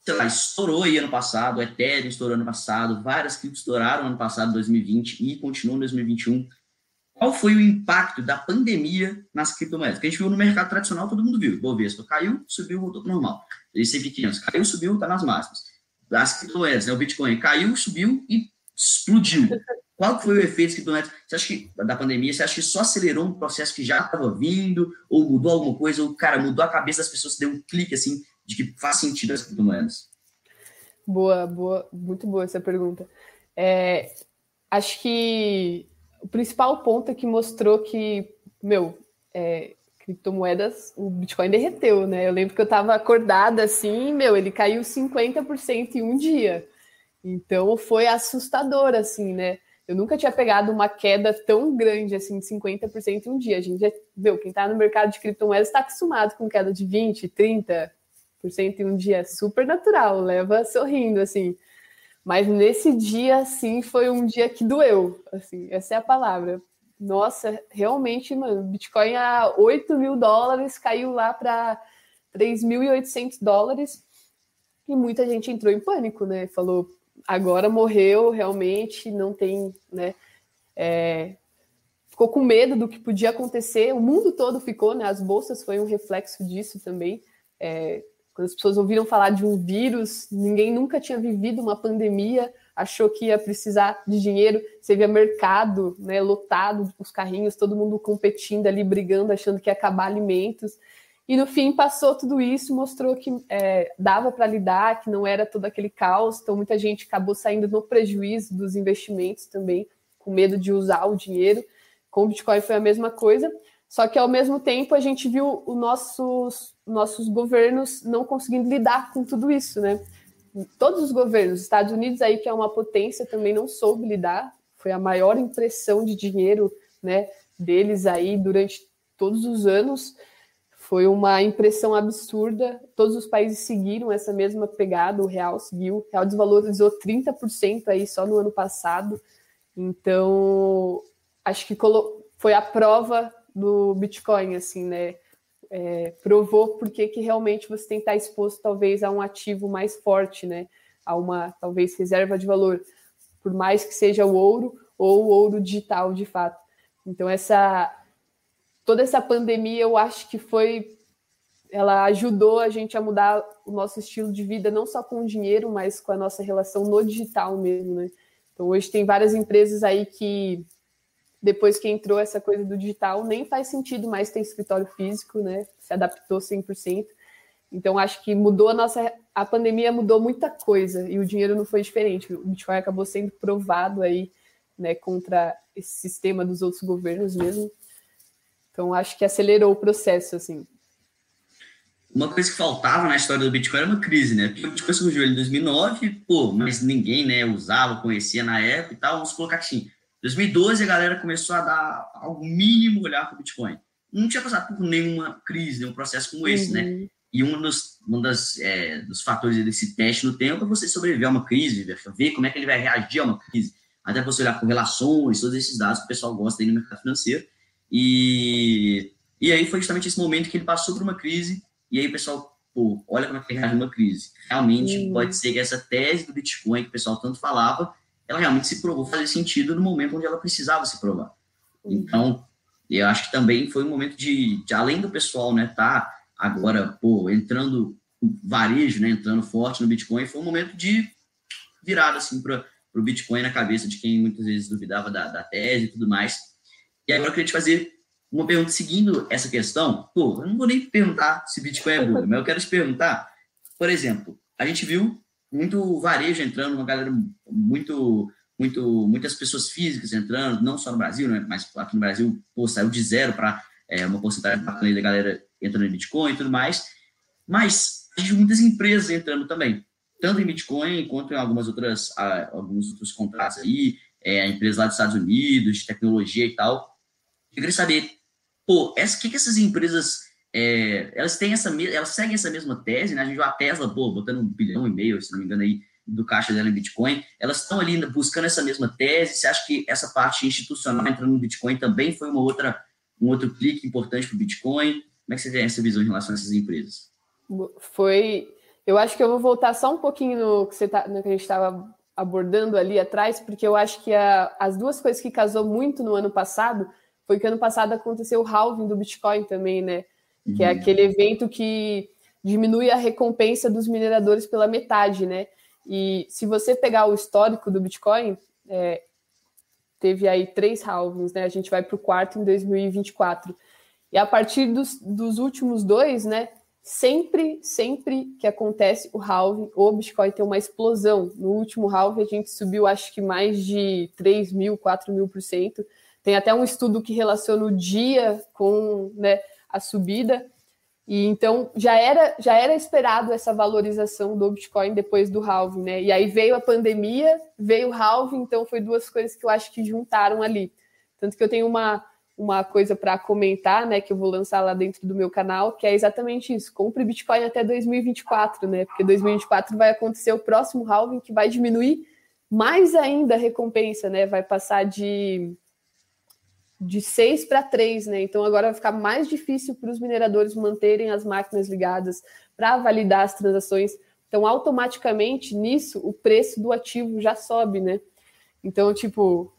sei lá, estourou aí ano passado, o Ethereum estourou ano passado, várias criptos estouraram ano passado, 2020, e continuam em 2021. Qual foi o impacto da pandemia nas criptomoedas? Que a gente viu no mercado tradicional, todo mundo viu. Bovespa caiu, subiu, voltou para normal. S&P 500 caiu, subiu, está nas máximas. As criptomoedas, né, o Bitcoin caiu, subiu e explodiu. Qual foi o efeito das criptomoedas? Você acha que, da pandemia, você acha que só acelerou um processo que já estava vindo, ou mudou alguma coisa, ou, cara, mudou a cabeça das pessoas, deu um clique, assim, de que faz sentido as criptomoedas? Boa, boa, muito boa essa pergunta. É, acho que o principal ponto é que mostrou que, meu, é, criptomoedas, o Bitcoin derreteu, né? Eu lembro que eu estava acordada assim, meu, ele caiu 50% em um dia. Então foi assustador, assim, né? Eu nunca tinha pegado uma queda tão grande assim de 50% em um dia. A gente já, meu, quem está no mercado de criptomoedas está acostumado com queda de 20, 30% em um dia. É super natural, leva sorrindo, assim. Mas nesse dia, assim, foi um dia que doeu, assim, essa é a palavra. Nossa, realmente, mano, Bitcoin a 8 mil dólares caiu lá para 3.800 dólares e muita gente entrou em pânico, né? Falou, agora morreu, realmente, não tem, né? É, ficou com medo do que podia acontecer, o mundo todo ficou, né? As bolsas foi um reflexo disso também. É, quando as pessoas ouviram falar de um vírus, ninguém nunca tinha vivido uma pandemia, achou que ia precisar de dinheiro. Você via mercado né, lotado, os carrinhos, todo mundo competindo ali, brigando, achando que ia acabar alimentos. E no fim passou tudo isso, mostrou que é, dava para lidar, que não era todo aquele caos. Então muita gente acabou saindo no prejuízo dos investimentos também, com medo de usar o dinheiro. Com o Bitcoin foi a mesma coisa. Só que ao mesmo tempo a gente viu os nossos, nossos governos não conseguindo lidar com tudo isso, né? Todos os governos, Estados Unidos aí que é uma potência também não soube lidar, foi a maior impressão de dinheiro, né, deles aí durante todos os anos. Foi uma impressão absurda. Todos os países seguiram essa mesma pegada, o real seguiu, o real desvalorizou 30% aí só no ano passado. Então, acho que foi a prova do Bitcoin, assim, né? É, provou porque que realmente você tem que estar exposto talvez a um ativo mais forte, né? A uma talvez reserva de valor, por mais que seja o ouro ou o ouro digital de fato. Então essa toda essa pandemia eu acho que foi ela ajudou a gente a mudar o nosso estilo de vida não só com o dinheiro, mas com a nossa relação no digital mesmo, né? Então hoje tem várias empresas aí que depois que entrou essa coisa do digital, nem faz sentido mais ter escritório físico, né? Se adaptou 100%. Então, acho que mudou a nossa. A pandemia mudou muita coisa e o dinheiro não foi diferente. O Bitcoin acabou sendo provado aí, né, contra esse sistema dos outros governos mesmo. Então, acho que acelerou o processo, assim. Uma coisa que faltava na história do Bitcoin era uma crise, né? Porque o Bitcoin surgiu em 2009, pô, mas ninguém, né, usava, conhecia na época e tal. Vamos colocar assim, 2012 a galera começou a dar ao mínimo olhar para o Bitcoin. Não tinha passado por nenhuma crise, nenhum processo como esse, né? uhum. né? E um dos, um das, é, dos fatores desse teste no tempo é você sobreviver a uma crise, ver como é que ele vai reagir a uma crise. Até você olhar correlações, todos esses dados que o pessoal gosta aí no mercado financeiro. E, e aí foi justamente esse momento que ele passou por uma crise, e aí o pessoal, pô, olha como é que ele reage a uma crise. Realmente uhum. pode ser que essa tese do Bitcoin que o pessoal tanto falava ela realmente se provou fazer sentido no momento onde ela precisava se provar. Uhum. Então, eu acho que também foi um momento de, de além do pessoal, né, tá agora, pô, entrando varejo, né, entrando forte no Bitcoin, foi um momento de virada, assim, para o Bitcoin na cabeça de quem muitas vezes duvidava da, da tese e tudo mais. E agora eu queria te fazer uma pergunta seguindo essa questão. Pô, eu não vou nem perguntar se Bitcoin é burro, mas eu quero te perguntar, por exemplo, a gente viu muito varejo entrando, uma galera muito, muito, muitas pessoas físicas entrando, não só no Brasil, né, mas aqui no Brasil, pô, saiu de zero para é, uma porcentagem da galera entrando em Bitcoin e tudo mais. Mas gente muitas empresas entrando também, tanto em Bitcoin quanto em algumas outras, alguns outros contratos aí, é, empresas lá dos Estados Unidos, de tecnologia e tal. Eu queria saber, pô, o que, que essas empresas é, elas têm essa elas seguem essa mesma tese, né? A gente viu a Tesla, pô, botando um bilhão e meio, se não me engano, aí, do caixa dela em Bitcoin. Elas estão ali buscando essa mesma tese. Você acha que essa parte institucional entrando no Bitcoin também foi uma outra, um outro clique importante para o Bitcoin? Como é que você tem essa visão em relação a essas empresas? Foi. Eu acho que eu vou voltar só um pouquinho no que, você tá, no que a gente estava abordando ali atrás, porque eu acho que a, as duas coisas que casou muito no ano passado foi que ano passado aconteceu o halving do Bitcoin também, né? Que é aquele evento que diminui a recompensa dos mineradores pela metade, né? E se você pegar o histórico do Bitcoin, é, teve aí três halvings, né? A gente vai para o quarto em 2024. E a partir dos, dos últimos dois, né? Sempre, sempre que acontece o halving, o Bitcoin tem uma explosão. No último halving a gente subiu, acho que mais de 3 mil, 4 mil por cento. Tem até um estudo que relaciona o dia com né, a subida. E então já era já era esperado essa valorização do Bitcoin depois do halving, né? E aí veio a pandemia, veio o halving, então foi duas coisas que eu acho que juntaram ali. Tanto que eu tenho uma uma coisa para comentar, né, que eu vou lançar lá dentro do meu canal, que é exatamente isso. Compre Bitcoin até 2024, né? Porque 2024 vai acontecer o próximo halving que vai diminuir mais ainda a recompensa, né? Vai passar de de 6 para 3, né? Então agora vai ficar mais difícil para os mineradores manterem as máquinas ligadas para validar as transações. Então, automaticamente, nisso, o preço do ativo já sobe, né? Então, tipo,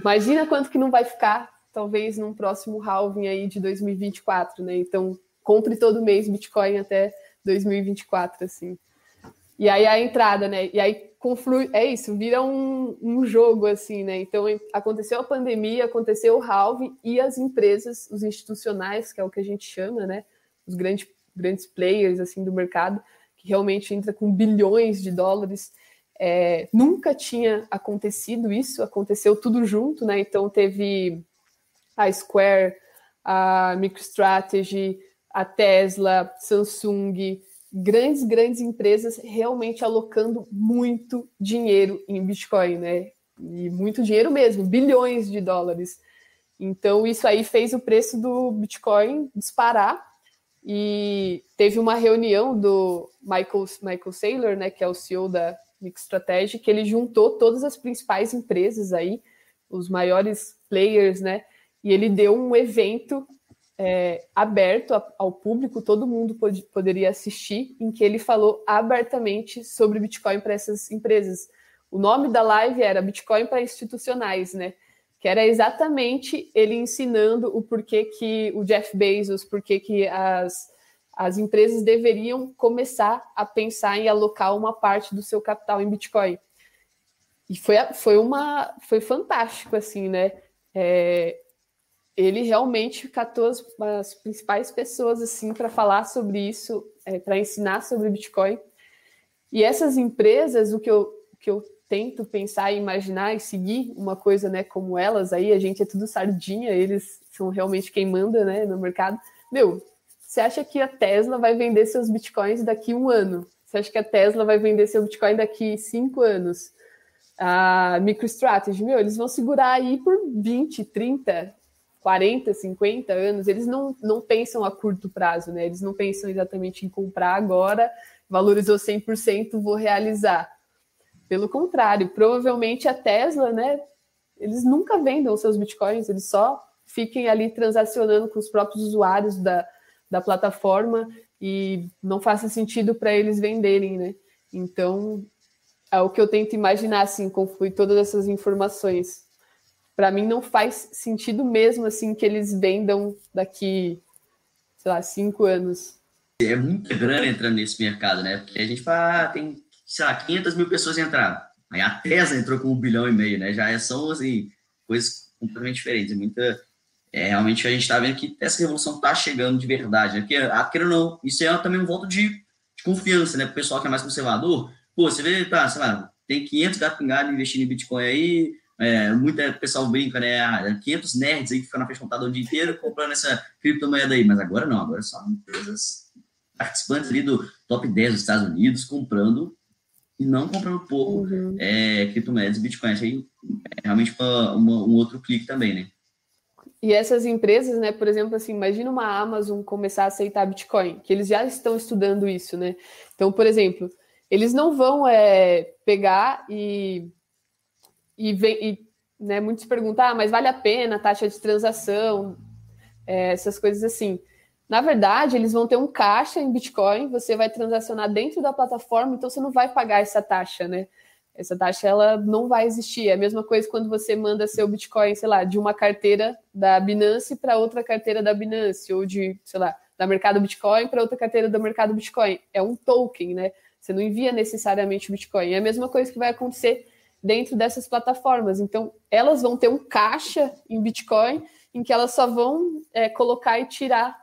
imagina quanto que não vai ficar, talvez, num próximo halving aí de 2024, né? Então, compre todo mês Bitcoin até 2024, assim. E aí a entrada, né? E aí conflui, é isso, vira um, um jogo assim, né? Então aconteceu a pandemia, aconteceu o halving e as empresas, os institucionais, que é o que a gente chama, né? Os grandes, grandes players assim do mercado, que realmente entra com bilhões de dólares. É, nunca tinha acontecido isso, aconteceu tudo junto, né? Então teve a Square, a MicroStrategy, a Tesla, Samsung, grandes, grandes empresas realmente alocando muito dinheiro em Bitcoin, né? E muito dinheiro mesmo, bilhões de dólares. Então, isso aí fez o preço do Bitcoin disparar. E teve uma reunião do Michael, Michael Saylor, né, que é o CEO da MicroStrategy, que ele juntou todas as principais empresas aí, os maiores players, né? E ele deu um evento é, aberto ao público, todo mundo pod poderia assistir, em que ele falou abertamente sobre Bitcoin para essas empresas. O nome da live era Bitcoin para institucionais, né? Que era exatamente ele ensinando o porquê que o Jeff Bezos, porquê que as, as empresas deveriam começar a pensar em alocar uma parte do seu capital em Bitcoin. E foi, foi uma foi fantástico, assim, né? É, ele realmente catou as, as principais pessoas assim para falar sobre isso, é, para ensinar sobre Bitcoin. E essas empresas, o que eu, que eu tento pensar e imaginar e seguir uma coisa, né, como elas aí, a gente é tudo sardinha, eles são realmente quem manda, né, no mercado. Meu, você acha que a Tesla vai vender seus bitcoins daqui um ano? Você acha que a Tesla vai vender seu bitcoin daqui cinco anos? A MicroStrategy, meu, eles vão segurar aí por 20, 30, 40, 50 anos, eles não, não pensam a curto prazo, né? Eles não pensam exatamente em comprar agora, valorizou 100%, vou realizar. Pelo contrário, provavelmente a Tesla, né? Eles nunca vendam seus bitcoins, eles só fiquem ali transacionando com os próprios usuários da, da plataforma e não faça sentido para eles venderem, né? Então, é o que eu tento imaginar, assim, conflui todas essas informações para mim não faz sentido mesmo assim que eles vendam daqui, sei lá, cinco anos. É muita grana entrando nesse mercado, né? Porque a gente fala, ah, tem, sei lá, 500 mil pessoas entraram. Aí a Tesla entrou com um bilhão e meio, né? Já são, assim, coisas completamente diferentes. É muita, é, realmente a gente está vendo que essa revolução está chegando de verdade, né? Porque, ah, queira não, isso é também um voto de, de confiança, né? Para o pessoal que é mais conservador. Pô, você vê, tá, sei lá, tem 500 gato investindo em Bitcoin aí, é, muita pessoal brinca, né? 500 ah, nerds aí que ficam na frente computador o dia inteiro comprando essa criptomoeda aí. Mas agora não, agora são empresas participantes ali do top 10 dos Estados Unidos comprando e não comprando pouco uhum. é, criptomoedas e Bitcoin. aí é realmente uma, uma, um outro clique também, né? E essas empresas, né, por exemplo, assim, imagina uma Amazon começar a aceitar Bitcoin, que eles já estão estudando isso, né? Então, por exemplo, eles não vão é, pegar e e, vem, e né, muitos perguntam, ah, mas vale a pena a taxa de transação, é, essas coisas assim. Na verdade, eles vão ter um caixa em Bitcoin, você vai transacionar dentro da plataforma, então você não vai pagar essa taxa, né? Essa taxa ela não vai existir. É a mesma coisa quando você manda seu Bitcoin, sei lá, de uma carteira da Binance para outra carteira da Binance, ou de, sei lá, da mercado Bitcoin para outra carteira do mercado Bitcoin. É um token, né? Você não envia necessariamente o Bitcoin. É a mesma coisa que vai acontecer dentro dessas plataformas. Então, elas vão ter um caixa em Bitcoin em que elas só vão é, colocar e tirar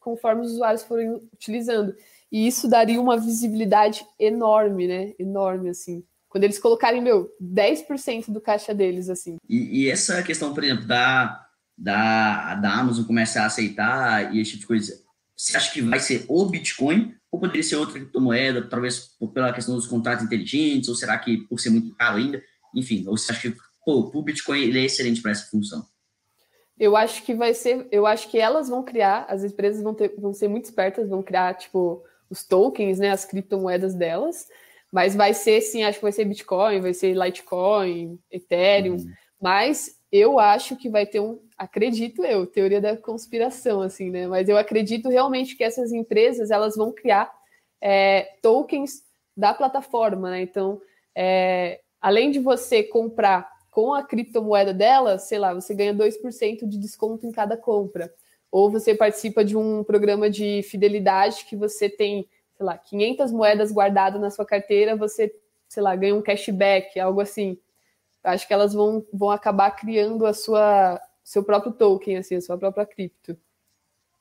conforme os usuários forem utilizando. E isso daria uma visibilidade enorme, né? Enorme, assim. Quando eles colocarem, meu, 10% do caixa deles, assim. E, e, essa questão, por exemplo, da, da, da Amazon começar a aceitar e esse tipo de coisa, você acha que vai ser o Bitcoin ou poderia ser outra criptomoeda, talvez pela questão dos contratos inteligentes, ou será que por ser muito caro ainda? Enfim, ou você acha que pô, o Bitcoin ele é excelente para essa função? Eu acho que vai ser, eu acho que elas vão criar, as empresas vão, ter, vão ser muito espertas, vão criar, tipo, os tokens, né, as criptomoedas delas, mas vai ser, sim, acho que vai ser Bitcoin, vai ser Litecoin, Ethereum, uhum. mas eu acho que vai ter um, acredito eu, teoria da conspiração, assim, né, mas eu acredito realmente que essas empresas, elas vão criar é, tokens da plataforma, né, então, é, além de você comprar com a criptomoeda dela, sei lá, você ganha 2% de desconto em cada compra. Ou você participa de um programa de fidelidade que você tem, sei lá, 500 moedas guardadas na sua carteira, você, sei lá, ganha um cashback, algo assim. Acho que elas vão, vão acabar criando a sua seu próprio token, assim, a sua própria cripto.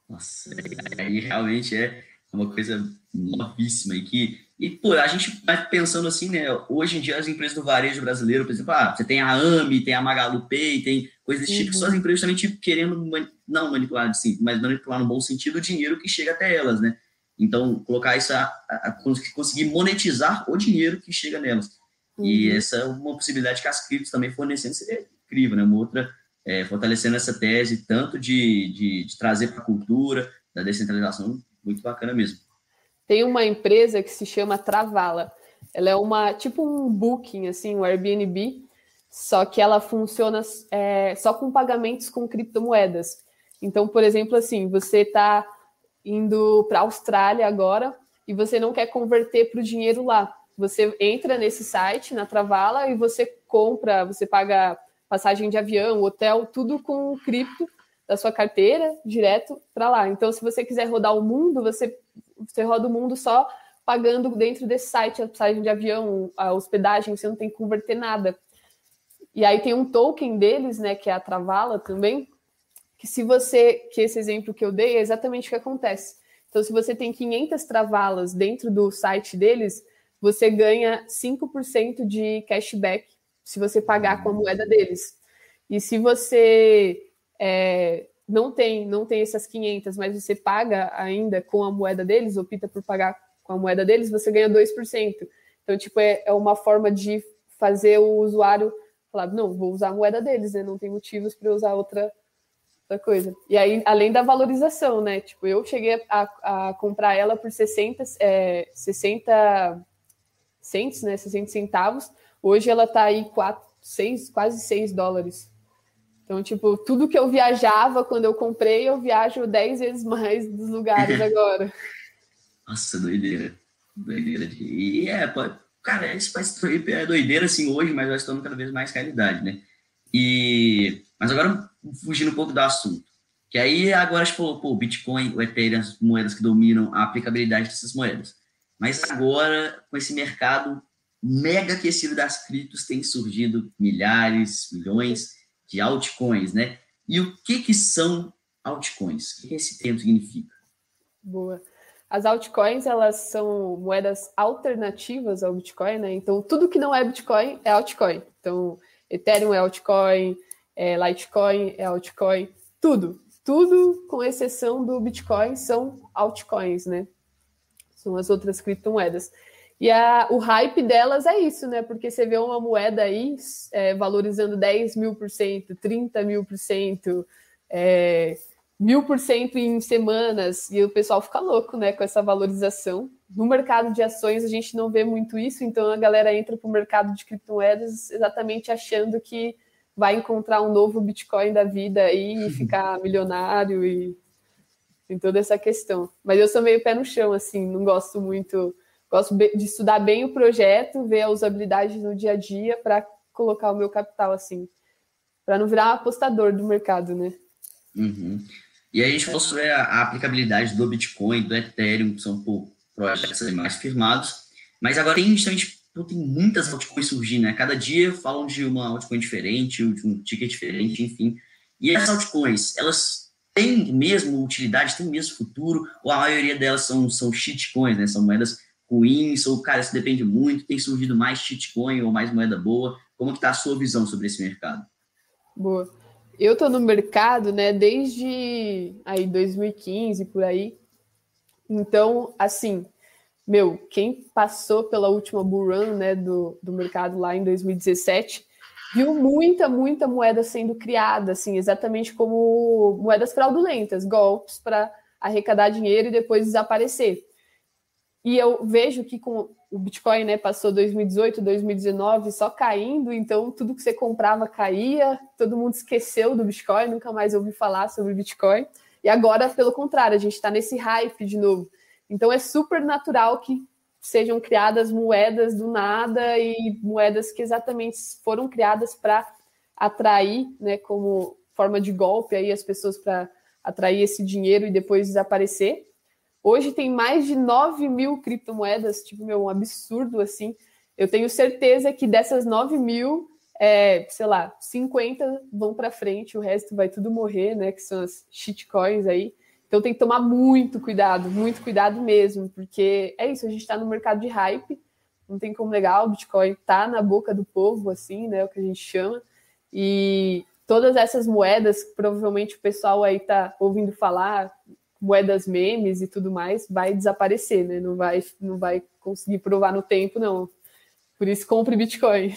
Nossa, aí realmente é uma coisa novíssima e que e, pô, a gente vai pensando assim, né? Hoje em dia, as empresas do varejo brasileiro, por exemplo, ah, você tem a AMI, tem a Magalu Pay, tem coisas desse uhum. tipo, que são as empresas também, tipo, querendo, não manipular, sim, mas manipular no bom sentido o dinheiro que chega até elas, né? Então, colocar isso, a, a, a conseguir monetizar o dinheiro que chega nelas. Uhum. E essa é uma possibilidade que as criptos também fornecendo seria incrível, né? Uma outra, é, fortalecendo essa tese, tanto de, de, de trazer para a cultura, da descentralização, muito bacana mesmo. Tem uma empresa que se chama Travala. Ela é uma tipo um booking, assim, um Airbnb, só que ela funciona é, só com pagamentos com criptomoedas. Então, por exemplo, assim, você está indo para a Austrália agora e você não quer converter para o dinheiro lá. Você entra nesse site, na Travala, e você compra, você paga passagem de avião, hotel, tudo com cripto da sua carteira direto para lá. Então, se você quiser rodar o mundo, você você roda o mundo só pagando dentro desse site a passagem de avião, a hospedagem, você não tem que converter nada. E aí tem um token deles, né, que é a Travala também, que se você, que esse exemplo que eu dei é exatamente o que acontece. Então, se você tem 500 travalas dentro do site deles, você ganha 5% de cashback se você pagar com a moeda deles. E se você é, não tem, não tem essas 500, mas você paga ainda com a moeda deles, opta por pagar com a moeda deles, você ganha 2%. Então, tipo, é, é uma forma de fazer o usuário falar, não, vou usar a moeda deles, né? Não tem motivos para usar outra, outra coisa. E aí, além da valorização, né? Tipo, eu cheguei a, a comprar ela por 60, é, 60 cents, né? 60 centavos. Hoje ela tá aí 4, 6, quase 6 dólares. Então, tipo, tudo que eu viajava quando eu comprei, eu viajo 10 vezes mais dos lugares agora. Nossa, doideira. Doideira. E é, cara, esse faz é doideira assim hoje, mas vai estando cada vez mais realidade, né? E, mas agora, fugindo um pouco do assunto. Que aí agora a gente falou, pô, o Bitcoin, o Ethereum, as moedas que dominam a aplicabilidade dessas moedas. Mas agora, com esse mercado mega aquecido das criptos, tem surgido milhares, milhões de altcoins, né? E o que que são altcoins? O que esse termo significa? Boa. As altcoins, elas são moedas alternativas ao Bitcoin, né? Então, tudo que não é Bitcoin é altcoin. Então, Ethereum é altcoin, é Litecoin é altcoin, tudo. Tudo, com exceção do Bitcoin, são altcoins, né? São as outras criptomoedas. E a, o hype delas é isso, né? Porque você vê uma moeda aí é, valorizando 10 mil por cento, 30 mil por cento, é, mil por cento em semanas, e o pessoal fica louco, né, com essa valorização. No mercado de ações a gente não vê muito isso, então a galera entra para o mercado de criptomoedas exatamente achando que vai encontrar um novo Bitcoin da vida aí e ficar milionário e Tem toda essa questão. Mas eu sou meio pé no chão, assim, não gosto muito. Gosto de estudar bem o projeto, ver a usabilidade no dia a dia para colocar o meu capital, assim, para não virar apostador do mercado, né? Uhum. E aí a gente falou sobre a, aplicabilidade do Bitcoin, do Ethereum, que são pô, projetos mais firmados. Mas agora tem justamente tem muitas altcoins surgindo, né? Cada dia falam de uma altcoin diferente, de um ticket diferente, enfim. E essas altcoins, elas têm mesmo utilidade, têm mesmo futuro, ou a maioria delas são, são shitcoins, né? São moedas ruins, ou, cara, isso depende muito, tem surgido mais shitcoin ou mais moeda boa. Como que tá a sua visão sobre esse mercado? Boa. Eu tô no mercado, né, desde aí 2015 por aí. Então, assim, meu, quem passou pela última bull run, né, do, do mercado lá em 2017, viu muita, muita moeda sendo criada, assim, exatamente como moedas fraudulentas, golpes para arrecadar dinheiro e depois desaparecer. E eu vejo que com o Bitcoin, né, passou 2018, 2019 só caindo, então tudo que você comprava caía, todo mundo esqueceu do Bitcoin, nunca mais ouviu falar sobre Bitcoin. E agora, pelo contrário, a gente está nesse hype de novo. Então é super natural que sejam criadas moedas do nada e moedas que exatamente foram criadas para atrair, né, como forma de golpe aí as pessoas para atrair esse dinheiro e depois desaparecer. Hoje tem mais de 9 mil criptomoedas, tipo, meu, um absurdo assim. Eu tenho certeza que dessas 9 mil, é, sei lá, 50 vão para frente, o resto vai tudo morrer, né? Que são as shitcoins aí. Então tem que tomar muito cuidado, muito cuidado mesmo, porque é isso, a gente está no mercado de hype, não tem como negar, o Bitcoin está na boca do povo, assim, né? O que a gente chama. E todas essas moedas, provavelmente o pessoal aí está ouvindo falar, moedas memes e tudo mais, vai desaparecer, né? Não vai, não vai conseguir provar no tempo, não. Por isso, compre Bitcoin.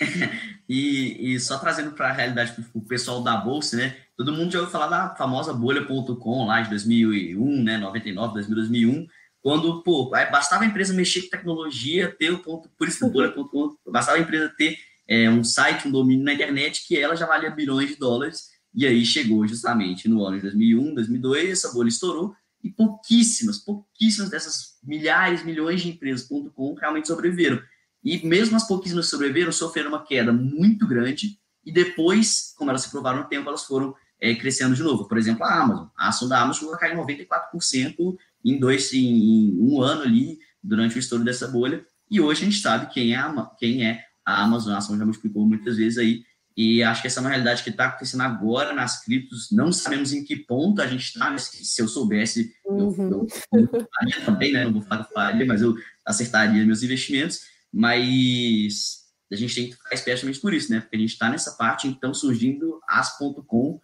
e, e, só trazendo para a realidade para o pessoal da Bolsa, né? Todo mundo já ouviu falar da famosa bolha.com lá de 2001, né? 99, 2000, 2001, quando, pô, bastava a empresa mexer com tecnologia, ter o ponto, por isso bolha.com, bastava a empresa ter é, um site, um domínio na internet que ela já valia bilhões de dólares e aí chegou justamente no ano de 2001, 2002, essa bolha estourou e pouquíssimas, pouquíssimas dessas milhares, milhões de empresas.com realmente sobreviveram. E mesmo as pouquíssimas que sobreviveram sofreram uma queda muito grande e depois, como elas se provaram no tempo, elas foram é, crescendo de novo. Por exemplo, a Amazon. A ação da Amazon chegou a cair 94% em, dois, em um ano ali, durante o estouro dessa bolha. E hoje a gente sabe quem é a, quem é a Amazon. A ação já multiplicou muitas vezes aí e acho que essa é uma realidade que está acontecendo agora nas criptos. Não sabemos em que ponto a gente está, se eu soubesse, uhum. eu, eu, eu também, né? Não vou falar que faria, mas eu acertaria meus investimentos. Mas a gente tem que ficar esperto por isso, né? Porque a gente está nessa parte, então surgindo as.com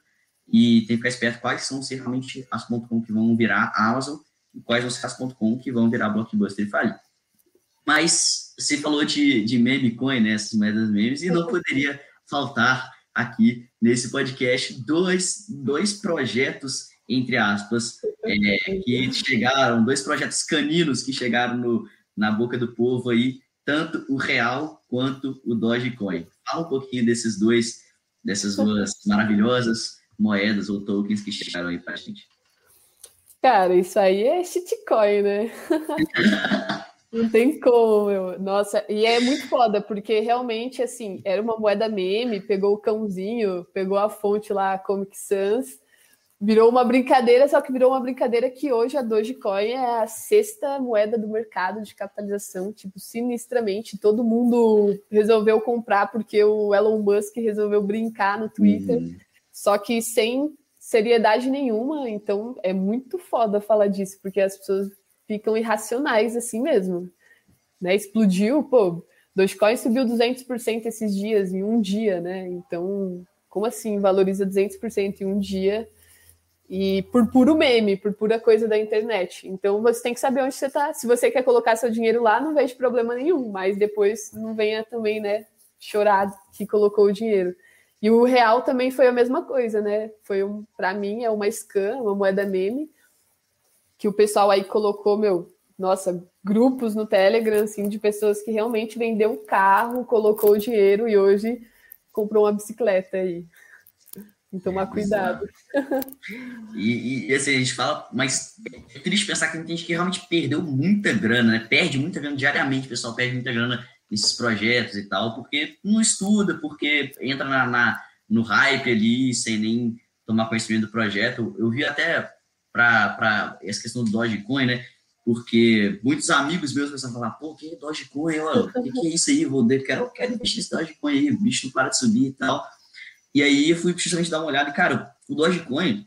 e tem que ficar esperto quais são realmente as.com que vão virar Amazon e quais vão ser as.com que vão virar Blockbuster e falir. Mas você falou de, de meme coin, né? Essas moedas memes, e não poderia faltar aqui nesse podcast dois, dois projetos, entre aspas, é, que chegaram, dois projetos caninos que chegaram no, na boca do povo aí, tanto o Real quanto o Dogecoin. Fala um pouquinho desses dois, dessas duas maravilhosas moedas ou tokens que chegaram aí para a gente. Cara, isso aí é shitcoin, né? Não tem como, meu. Nossa, e é muito foda, porque realmente, assim, era uma moeda meme, pegou o cãozinho, pegou a fonte lá, Comic Sans, virou uma brincadeira, só que virou uma brincadeira que hoje a Dogecoin é a sexta moeda do mercado de capitalização, tipo, sinistramente. Todo mundo resolveu comprar porque o Elon Musk resolveu brincar no Twitter, uhum. só que sem seriedade nenhuma, então é muito foda falar disso, porque as pessoas ficam irracionais assim mesmo. Né? Explodiu, pô, Dogecoin subiu 200% esses dias, em um dia, né? Então, como assim valoriza 200% em um dia? E por puro meme, por pura coisa da internet. Então, você tem que saber onde você está. Se você quer colocar seu dinheiro lá, não vejo problema nenhum, mas depois não venha também, né, chorar que colocou o dinheiro. E o real também foi a mesma coisa, né? Foi um, para mim é uma scam, uma moeda meme, que o pessoal aí colocou, meu, nossa, grupos no Telegram, assim, de pessoas que realmente vendeu um carro, colocou o dinheiro e hoje comprou uma bicicleta aí. Que tomar é, cuidado. E, e, assim, a gente fala, mas é triste pensar que tem gente que realmente perdeu muita grana, né? Perde muita grana diariamente, o pessoal perde muita grana nesses projetos e tal, porque não estuda, porque entra na, na no hype ali, sem nem tomar conhecimento do projeto. Eu vi até para essa questão do Dogecoin, né? Porque muitos amigos meus começaram a falar, pô, que é Dogecoin? O que, que, é isso aí? Vou quero, quero investir nesse Dogecoin aí, o bicho não para de subir e tal. E aí eu fui justamente dar uma olhada e, cara, o Dogecoin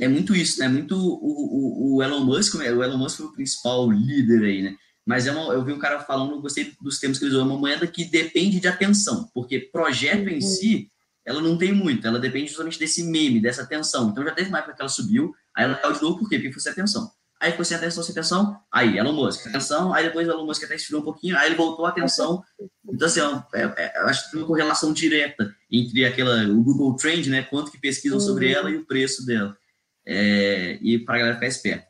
é muito isso, né? Muito o, o, o Elon Musk, o Elon Musk foi o principal líder aí, né? Mas é uma, eu vi um cara falando, eu gostei dos termos que ele usou, é uma moeda que depende de atenção, porque projeto em si, ela não tem muito, ela depende justamente desse meme, dessa atenção. Então já teve uma época que ela subiu, aí ela caiu de novo, por quê? Porque foi sem atenção. Aí foi sem atenção, sem atenção, aí Elon Musk, atenção, aí depois o Elon Musk até esfriou um pouquinho, aí ele voltou a atenção. Então, assim, é, é, eu acho que tem uma correlação direta entre aquela, o Google Trend, né, quanto que pesquisam sobre ela e o preço dela. É, e para a galera ficar esperta.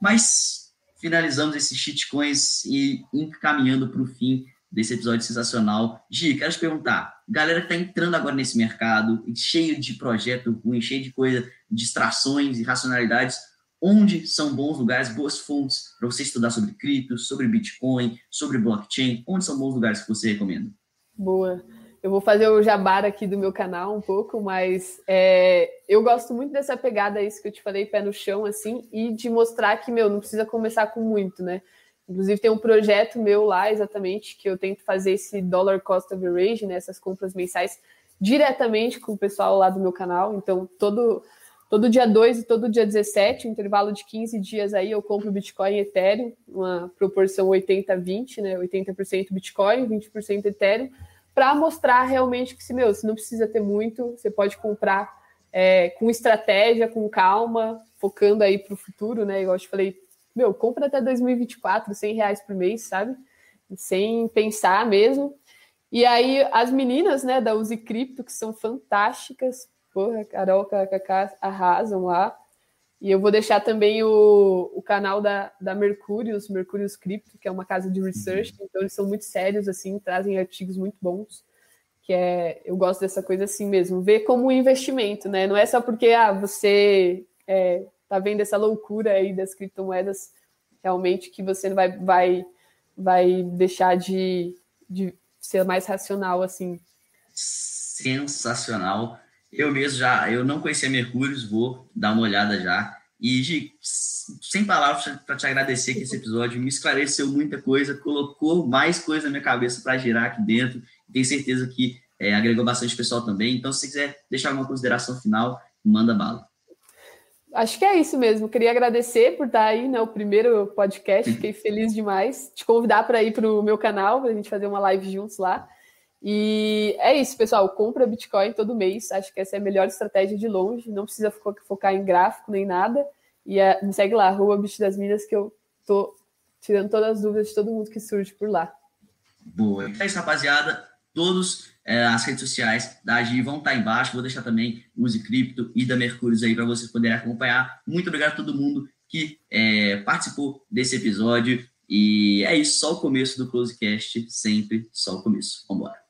Mas finalizamos esses shitcoins e encaminhando para o fim desse episódio sensacional. Gi, quero te perguntar, galera que está entrando agora nesse mercado, cheio de projeto ruim, cheio de coisa, distrações e racionalidades, onde são bons lugares, boas fontes para você estudar sobre cripto, sobre Bitcoin, sobre blockchain? Onde são bons lugares que você recomenda? Boa. Eu vou fazer o jabar aqui do meu canal um pouco, mas é, eu gosto muito dessa pegada, isso que eu te falei, pé no chão, assim, e de mostrar que, meu, não precisa começar com muito, né? Inclusive, tem um projeto meu lá, exatamente, que eu tento fazer esse dollar cost average, né, essas compras mensais, diretamente com o pessoal lá do meu canal. Então, todo, todo dia 2 e todo dia 17, um intervalo de 15 dias aí, eu compro Bitcoin e Ethereum, uma proporção 80-20, né, 80% Bitcoin, 20% Ethereum, para mostrar realmente que, se, meu, você não precisa ter muito, você pode comprar é, com estratégia, com calma, focando aí para o futuro, né, igual eu te falei, meu, compra até 2024, 100 reais por mês, sabe? Sem pensar mesmo. E aí, as meninas, né, da Use Cripto, que são fantásticas, porra, Carol, KKK, arrasam lá. E eu vou deixar também o, o canal da, da Mercúrios, Mercúrios Cripto, que é uma casa de research, uhum. então eles são muito sérios, assim, trazem artigos muito bons, que é, eu gosto dessa coisa assim mesmo, ver como um investimento, né? Não é só porque, ah, você é, tá vendo essa loucura aí das criptomoedas, realmente que você vai, vai, vai deixar de, de ser mais racional, assim. Sensacional. Eu mesmo já, eu não conhecia Mercúrios, vou dar uma olhada já. E, Gi, sem palavras para te agradecer que esse episódio me esclareceu muita coisa, colocou mais coisa na minha cabeça para girar aqui dentro. Tenho certeza que é, agregou bastante pessoal também. Então, se você quiser deixar alguma consideração final, manda bala. Acho que é isso mesmo. Queria agradecer por estar aí, né? O primeiro podcast, fiquei feliz demais. Te convidar para ir para o meu canal, para a gente fazer uma live juntos lá. E é isso, pessoal. Compra Bitcoin todo mês. Acho que essa é a melhor estratégia de longe. Não precisa focar em gráfico nem nada. E é, me segue lá, Rua Bit das Minas, que eu tô tirando todas as dúvidas de todo mundo que surge por lá. Boa. É isso, rapaziada. Todos é, as redes sociais da Agi vão estar embaixo. Vou deixar também Use Cripto e da Mercúrios aí para vocês poderem acompanhar. Muito obrigado a todo mundo que é, participou desse episódio. E é isso, só o começo do Closecast, sempre só o começo. Vamos embora.